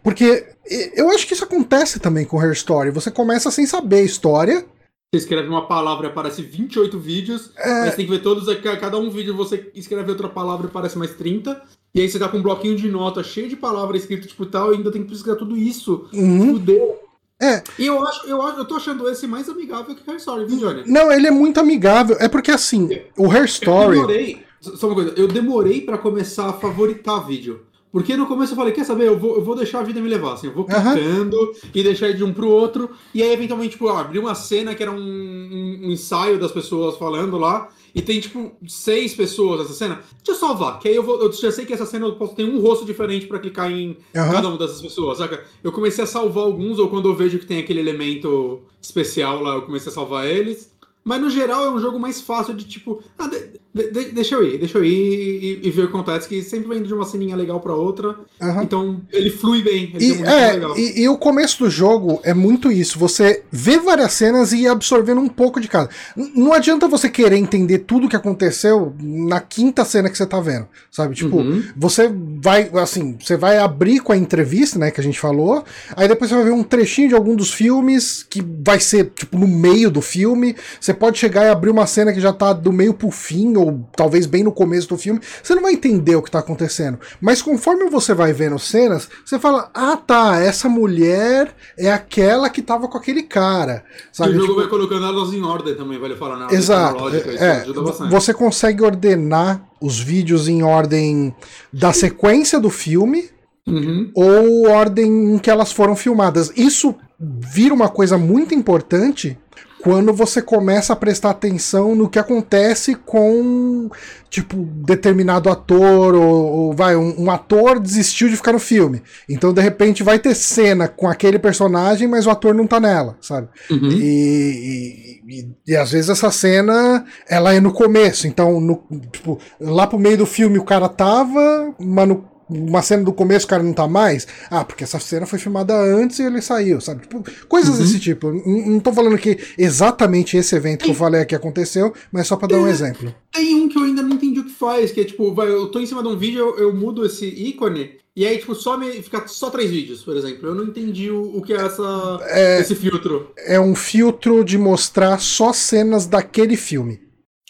Porque eu acho que isso acontece também com Her Story. Você começa sem saber a história. Você escreve uma palavra e aparece 28 vídeos, É. mas tem que ver todos, ca- cada um vídeo você escreve outra palavra e aparece mais 30. E aí você tá com um bloquinho de nota cheio de palavras escrito tipo tal, e ainda tem que pesquisar tudo isso. Uhum. Fudeu. É, E eu acho, eu acho, eu tô achando esse mais amigável que Hair Story, viu, Johnny? não, ele é muito amigável. É porque assim, o Eu Story. demorei. Só uma coisa, eu demorei pra começar a favoritar vídeo. Porque no começo eu falei, quer saber, eu vou, eu vou deixar a vida me levar, assim, eu vou clicando e deixar de um pro outro, e aí eventualmente, tipo, abri uma cena que era um, um- um ensaio das pessoas falando lá, e tem, tipo, seis pessoas nessa cena, deixa eu salvar, que aí eu, vou, eu já sei que essa cena eu posso ter um rosto diferente pra clicar em Aham. cada uma dessas pessoas, saca? Eu comecei a salvar alguns, ou quando eu vejo que tem aquele elemento especial lá, eu comecei a salvar eles. Mas no geral é um jogo mais fácil de tipo, ah, de- de- de- deixa eu ir, deixa eu ir e, e ver o que acontece, que sempre vai indo de uma ceninha legal pra outra. Aham. Então ele flui bem, ele E, é, e, e o começo do jogo é muito isso. Você vê várias cenas e ir absorvendo um pouco de cada. Não adianta você querer entender tudo que aconteceu na quinta cena que você tá vendo. Sabe? Tipo, Uhum. você vai, assim, você vai abrir com a entrevista, né, que a gente falou. Aí depois você vai ver um trechinho de algum dos filmes que vai ser, tipo, no meio do filme. Você pode chegar e abrir uma cena que já tá do meio pro fim, ou talvez bem no começo do filme. Você não vai entender o que tá acontecendo. Mas conforme você vai vendo cenas, você fala: ah, tá, essa mulher é aquela que tava com aquele cara. E Sabe? o jogo Tipo, vai colocando elas em ordem também, vale falar na ordem Exato. É, você consegue ordenar os vídeos em ordem da sequência do filme Uhum. ou ordem em que elas foram filmadas. Isso vira uma coisa muito importante quando você começa a prestar atenção no que acontece com, tipo, determinado ator, ou, ou vai, um, um ator desistiu de ficar no filme. Então, de repente, vai ter cena com aquele personagem, mas o ator não tá nela, sabe? Uhum. E, e- e- e às vezes essa cena ela é no começo, então no, tipo, lá pro meio do filme o cara tava, mas no, uma cena do começo o cara não tá mais. Ah, porque essa cena foi filmada antes e ele saiu, sabe? Tipo, coisas desse tipo. Não, não tô falando que exatamente esse evento que eu falei aqui aconteceu, mas só pra dar um exemplo. Tem um que eu ainda não entendi o que faz, que é tipo, vai, eu tô em cima de um vídeo, eu, eu mudo esse ícone, e aí, tipo, só me, fica só três vídeos, por exemplo. Eu não entendi o, o que é, essa, esse filtro. É um filtro de mostrar só cenas daquele filme.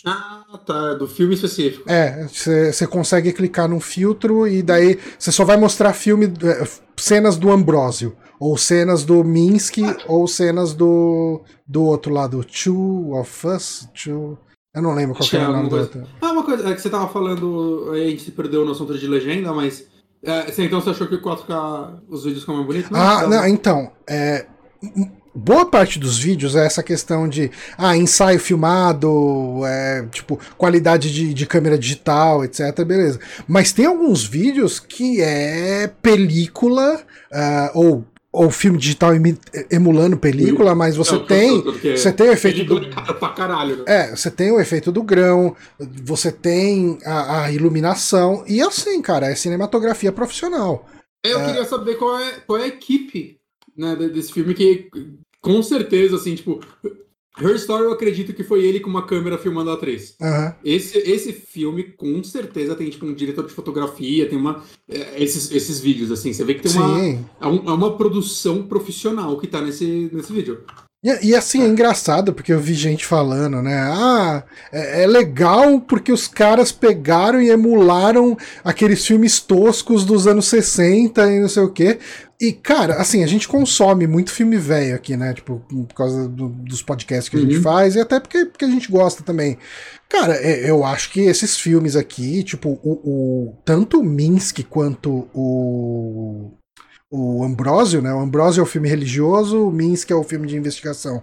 Ah, tá, do filme específico. É, você consegue clicar num filtro e daí você só vai mostrar filme, é, cenas do Ambrósio, ou cenas do Minsky, ou cenas do, do outro lado, Two of Us, Two... Eu não lembro qual que era o nome do outro. Ah, uma coisa, é que você tava falando, aí a gente se perdeu no assunto de legenda, mas. É, então você achou que o 4K, os vídeos ficam mais bonitos? Ah, não, então, é, boa parte dos vídeos é essa questão de ah, ensaio filmado, é, tipo, qualidade de, de câmera digital, etc, beleza. Mas tem alguns vídeos que é película, ah, ou, ou filme digital emulando película, mas você Não, tem, você tem o efeito do, é pra caralho, né? é, você tem o efeito do grão, você tem a, a iluminação, e assim, cara, é cinematografia profissional. Eu queria saber qual é, qual é a equipe né, de- desse filme, que com certeza, assim, tipo. Her Story eu acredito que foi ele com uma câmera filmando a atriz. Aham. Esse, esse filme, com certeza, tem tipo um diretor de fotografia, tem uma. é, esses, esses vídeos, assim, você vê que tem uma. É, um- é uma produção profissional que tá nesse, nesse vídeo. E, e assim, é engraçado, porque eu vi gente falando, né? Ah, é, é legal porque os caras pegaram e emularam aqueles filmes toscos dos anos 60 e não sei o quê. E, cara, assim, a gente consome muito filme velho aqui, né? Tipo, por causa do- dos podcasts que a gente Uhum. faz, e até porque, porque a gente gosta também. Cara, é- eu acho que esses filmes aqui, tipo, o, o- tanto o Minsk quanto o o Ambrósio, né? O Ambrósio é o filme religioso, o Minsk é o filme de investigação.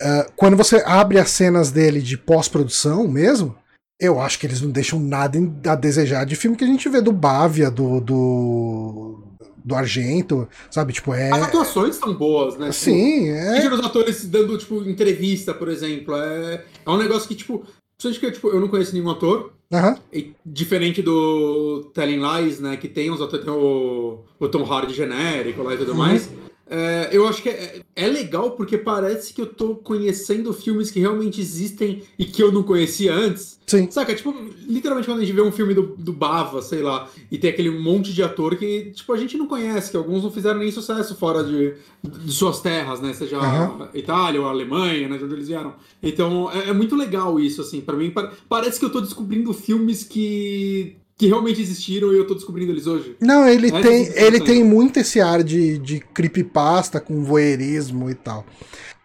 Ah, quando você abre as cenas dele de pós-produção mesmo, eu acho que eles não deixam nada a desejar de filme que a gente vê do Bávia, do, do, do Argento, sabe? Tipo, é. As atuações são boas, né? Tipo, Sim, é. Veja os atores dando, tipo, entrevista, por exemplo. É, é um negócio que, tipo, que tipo, eu não conheço nenhum ator. Aham. E diferente do Telling Lies, né? Que tem os atores, tem o, o Tom Hardy genérico lá e tudo Uhum. mais. É, eu acho que é, é legal porque parece que eu tô conhecendo filmes que realmente existem e que eu não conhecia antes. Sim. Saca? Tipo, literalmente quando a gente vê um filme do, do Bava, sei lá, e tem aquele monte de ator que, tipo, a gente não conhece, que alguns não fizeram nem sucesso fora de, de suas terras, né? Seja a Itália ou Alemanha, né? De onde eles vieram. Então, é, é muito legal isso, assim. Pra mim, pa- parece que eu tô descobrindo filmes que, que realmente existiram e eu tô descobrindo eles hoje. Não, ele tem, ele tem muito esse ar de, de creepypasta com voyeurismo e tal.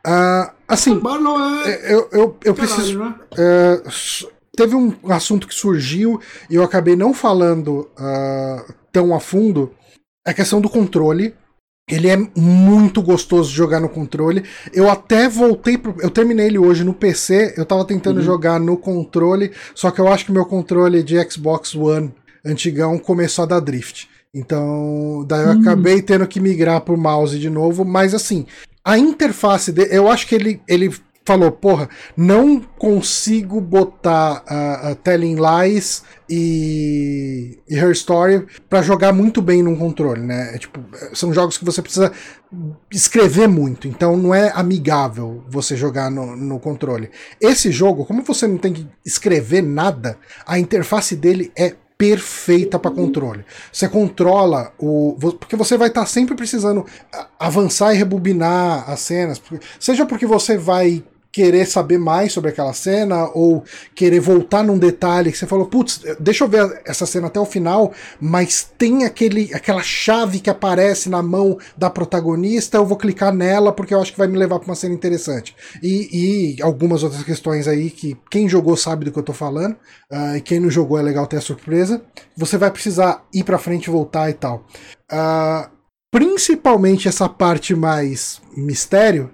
Ah, assim, Barlow é. eu, eu, eu Caralho, preciso. né? É, s- teve um assunto que surgiu e eu acabei não falando ah, tão a fundo. É a questão do controle. Ele é muito gostoso de jogar no controle. Eu até voltei pro. Eu terminei ele hoje no PC. Eu tava tentando Uhum. jogar no controle. Só que eu acho que meu controle de Xbox One antigão começou a dar drift. Então, daí eu Hum. acabei tendo que migrar pro mouse de novo. Mas assim, a interface dele. Eu acho que ele, ele falou, porra, não consigo botar a, a Telling Lies e, e Her Story pra jogar muito bem num controle, né? É, tipo, são jogos que você precisa escrever muito, então não é amigável você jogar no, no controle. Esse jogo, como você não tem que escrever nada, a interface dele é perfeita para controle. Você controla o. Porque você vai estar sempre precisando avançar e rebobinar as cenas. Seja porque você vai querer saber mais sobre aquela cena ou querer voltar num detalhe que você falou, putz, deixa eu ver essa cena até o final, mas tem aquele, aquela chave que aparece na mão da protagonista, eu vou clicar nela porque eu acho que vai me levar para uma cena interessante. E, e algumas outras questões aí que quem jogou sabe do que eu tô falando, ah, e quem não jogou é legal ter a surpresa. Você vai precisar ir para frente e voltar e tal. Ah, principalmente essa parte mais mistério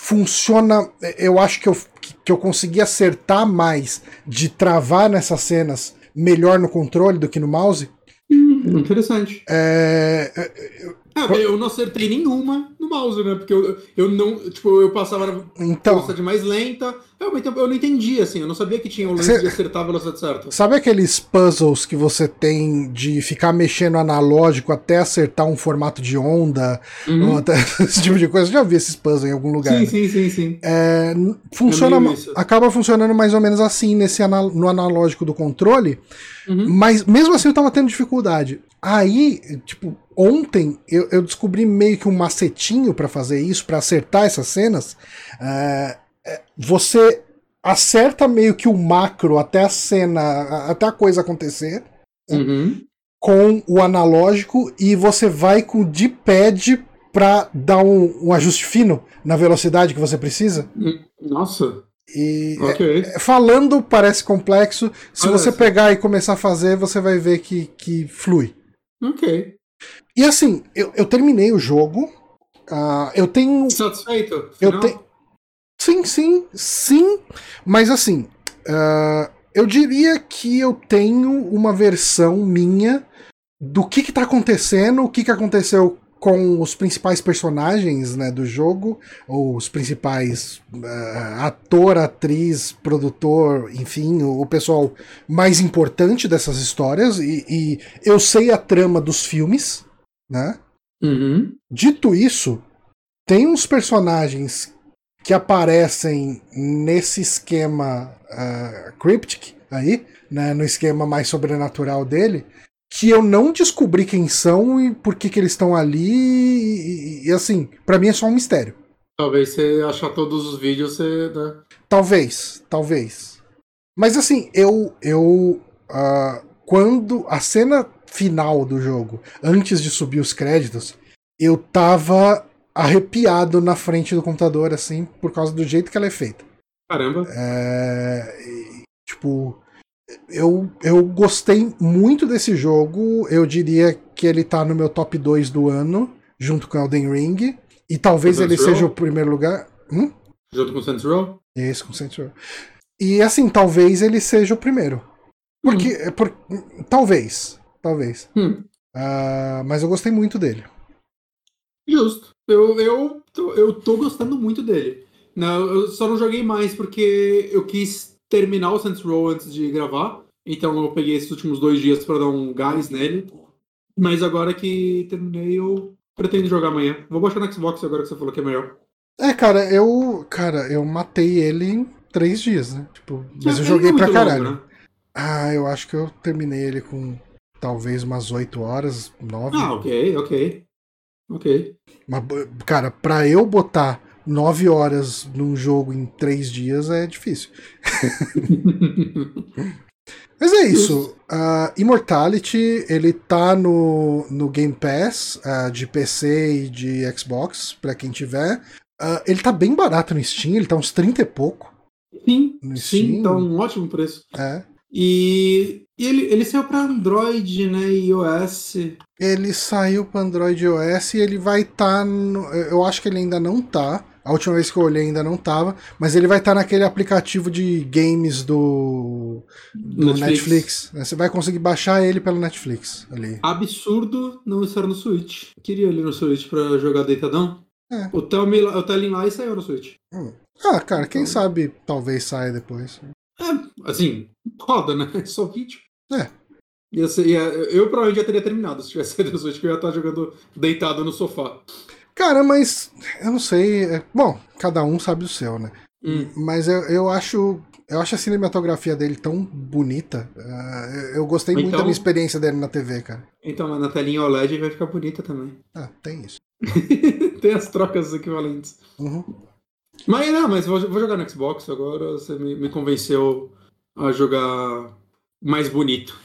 funciona. Eu acho que eu, que eu consegui acertar mais de travar nessas cenas melhor no controle do que no mouse. Hum, interessante. É, É, eu não acertei nenhuma no mouse, né? Porque eu, eu não. Tipo, eu passava na então, velocidade mais lenta. Eu, então, eu não entendi, assim. Eu não sabia que tinha o lance Cê- de acertar a velocidade certa. sabe aqueles puzzles que você tem de ficar mexendo analógico até acertar um formato de onda, Uhum. ou até esse tipo de coisa? Eu já vi esses puzzles em algum lugar. Sim, né? sim, sim, sim. É, funciona, É acaba funcionando mais ou menos assim nesse no analógico do controle, Uhum. mas mesmo assim eu tava tendo dificuldade. Aí, tipo, ontem eu, eu descobri meio que um macetinho pra fazer isso, pra acertar essas cenas. É, é, você acerta meio que o macro até a cena, até a coisa acontecer Uhum. com o analógico e você vai com o D-pad pra dar um, um ajuste fino na velocidade que você precisa. Hum, Nossa. E Ok. é, falando parece complexo. Se Parece. você pegar e começar a fazer, você vai ver que, que flui. Ok. E assim, eu, eu terminei o jogo. ah, eu tenho. Satisfeito? Eu tenho. Sim, sim, sim. Mas assim, ah, eu diria que eu tenho uma versão minha do que que tá acontecendo, o que que aconteceu com os principais personagens né, do jogo, ou os principais ah, ator, atriz, produtor, enfim, o, o pessoal mais importante dessas histórias. E, e eu sei a trama dos filmes, né? Uhum. Dito isso, tem uns personagens que aparecem nesse esquema uh, Cryptic aí, né, no esquema mais sobrenatural dele, que eu não descobri quem são e por que, que eles estão ali. E, e assim, para mim é só um mistério. Talvez você achar todos os vídeos, você. Né? Talvez, talvez. Mas assim, eu. eu uh, quando a cena final do jogo, antes de subir os créditos, eu tava arrepiado na frente do computador, assim, por causa do jeito que ela é feita. Caramba. É, tipo, eu, eu gostei muito desse jogo. Eu diria que ele tá no meu top 2 do ano, junto com Elden Ring. E talvez ele Row? seja o primeiro lugar. Hum? Junto com Saints Row? Isso, com Saints Row. E assim, talvez ele seja o primeiro. Porque. Hum. Por, talvez. Talvez. Hum. Uh, mas eu gostei muito dele. Justo. Eu, eu, eu tô gostando muito dele. Não, eu só não joguei mais porque eu quis terminar o Saints Row antes de gravar. Então eu peguei esses últimos dois dias para dar um gás nele. Mas agora que terminei, eu pretendo jogar amanhã. Vou baixar no Xbox agora que você falou que é melhor. É, cara, eu. Cara, eu matei ele em três dias, né? Tipo, mas é, eu joguei é pra caralho. Longo, né? Ah, eu acho que eu terminei ele com talvez umas oito horas, nove. Ah, ok, ok. Ok. Mas, cara, pra eu botar 9 horas num jogo em 3 dias é difícil. Mas é isso. Uh, Immortality, ele tá no, no Game Pass uh, de PC e de Xbox, pra quem tiver. Uh, ele tá bem barato no Steam, ele tá uns 30 e pouco. Sim, sim, tá um ótimo preço. É. E, e ele, ele saiu para Android, né, e iOS. Ele saiu para Android e iOS e ele vai estar. Tá eu acho que ele ainda não tá. A última vez que eu olhei ainda não tava, mas ele vai estar tá naquele aplicativo de games do, do Netflix. Netflix. Né? Você vai conseguir baixar ele pelo Netflix ali. Absurdo não estar no Switch. Queria ele no Switch para jogar deitadão. É. O, Telling, e saiu no Switch. Hum. Ah, cara, quem então... sabe talvez saia depois. É, assim, roda, né? É só vídeo. É. Ser, ia, eu provavelmente já teria terminado se tivesse saído do Switch, que eu ia estar jogando deitado no sofá. Cara, mas eu não sei. É, bom, cada um sabe o seu, né? Hum. Mas eu, eu acho. Eu acho a cinematografia dele tão bonita. Uh, eu gostei então, muito da então- minha experiência dele na TV, cara. Então, na telinha OLED vai ficar bonita também. Ah, tem isso. tem as trocas equivalentes. Uhum. Mas não, mas vou, vou jogar no Xbox agora. Você me, me convenceu a jogar mais bonito.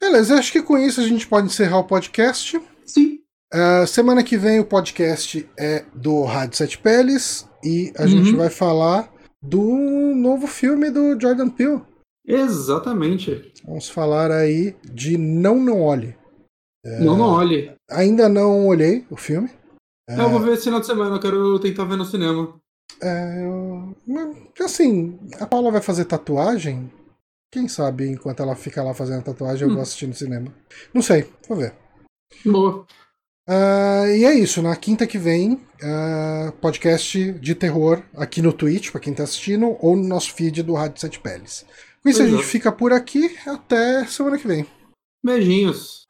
Beleza, acho que com isso a gente pode encerrar o podcast. Sim. Uh, semana que vem o podcast é do Rádio Sete Peles e a uhum. gente vai falar do novo filme do Jordan Peele. Exatamente. Vamos falar aí de Não Não Olhe. É, não Não Olhe. Ainda não olhei o filme. É, eu vou ver esse final de semana, eu quero tentar ver no cinema. É, eu... Assim, a Paula vai fazer tatuagem. Quem sabe enquanto ela fica lá fazendo tatuagem eu hum. vou assistir no cinema. Não sei, vou ver. Boa. Uh, e é isso, na quinta que vem, uh, podcast de terror aqui no Twitch, para quem tá assistindo, ou no nosso feed do Rádio Sete Peles. Com isso, a gente fica por aqui. Até semana que vem. Beijinhos.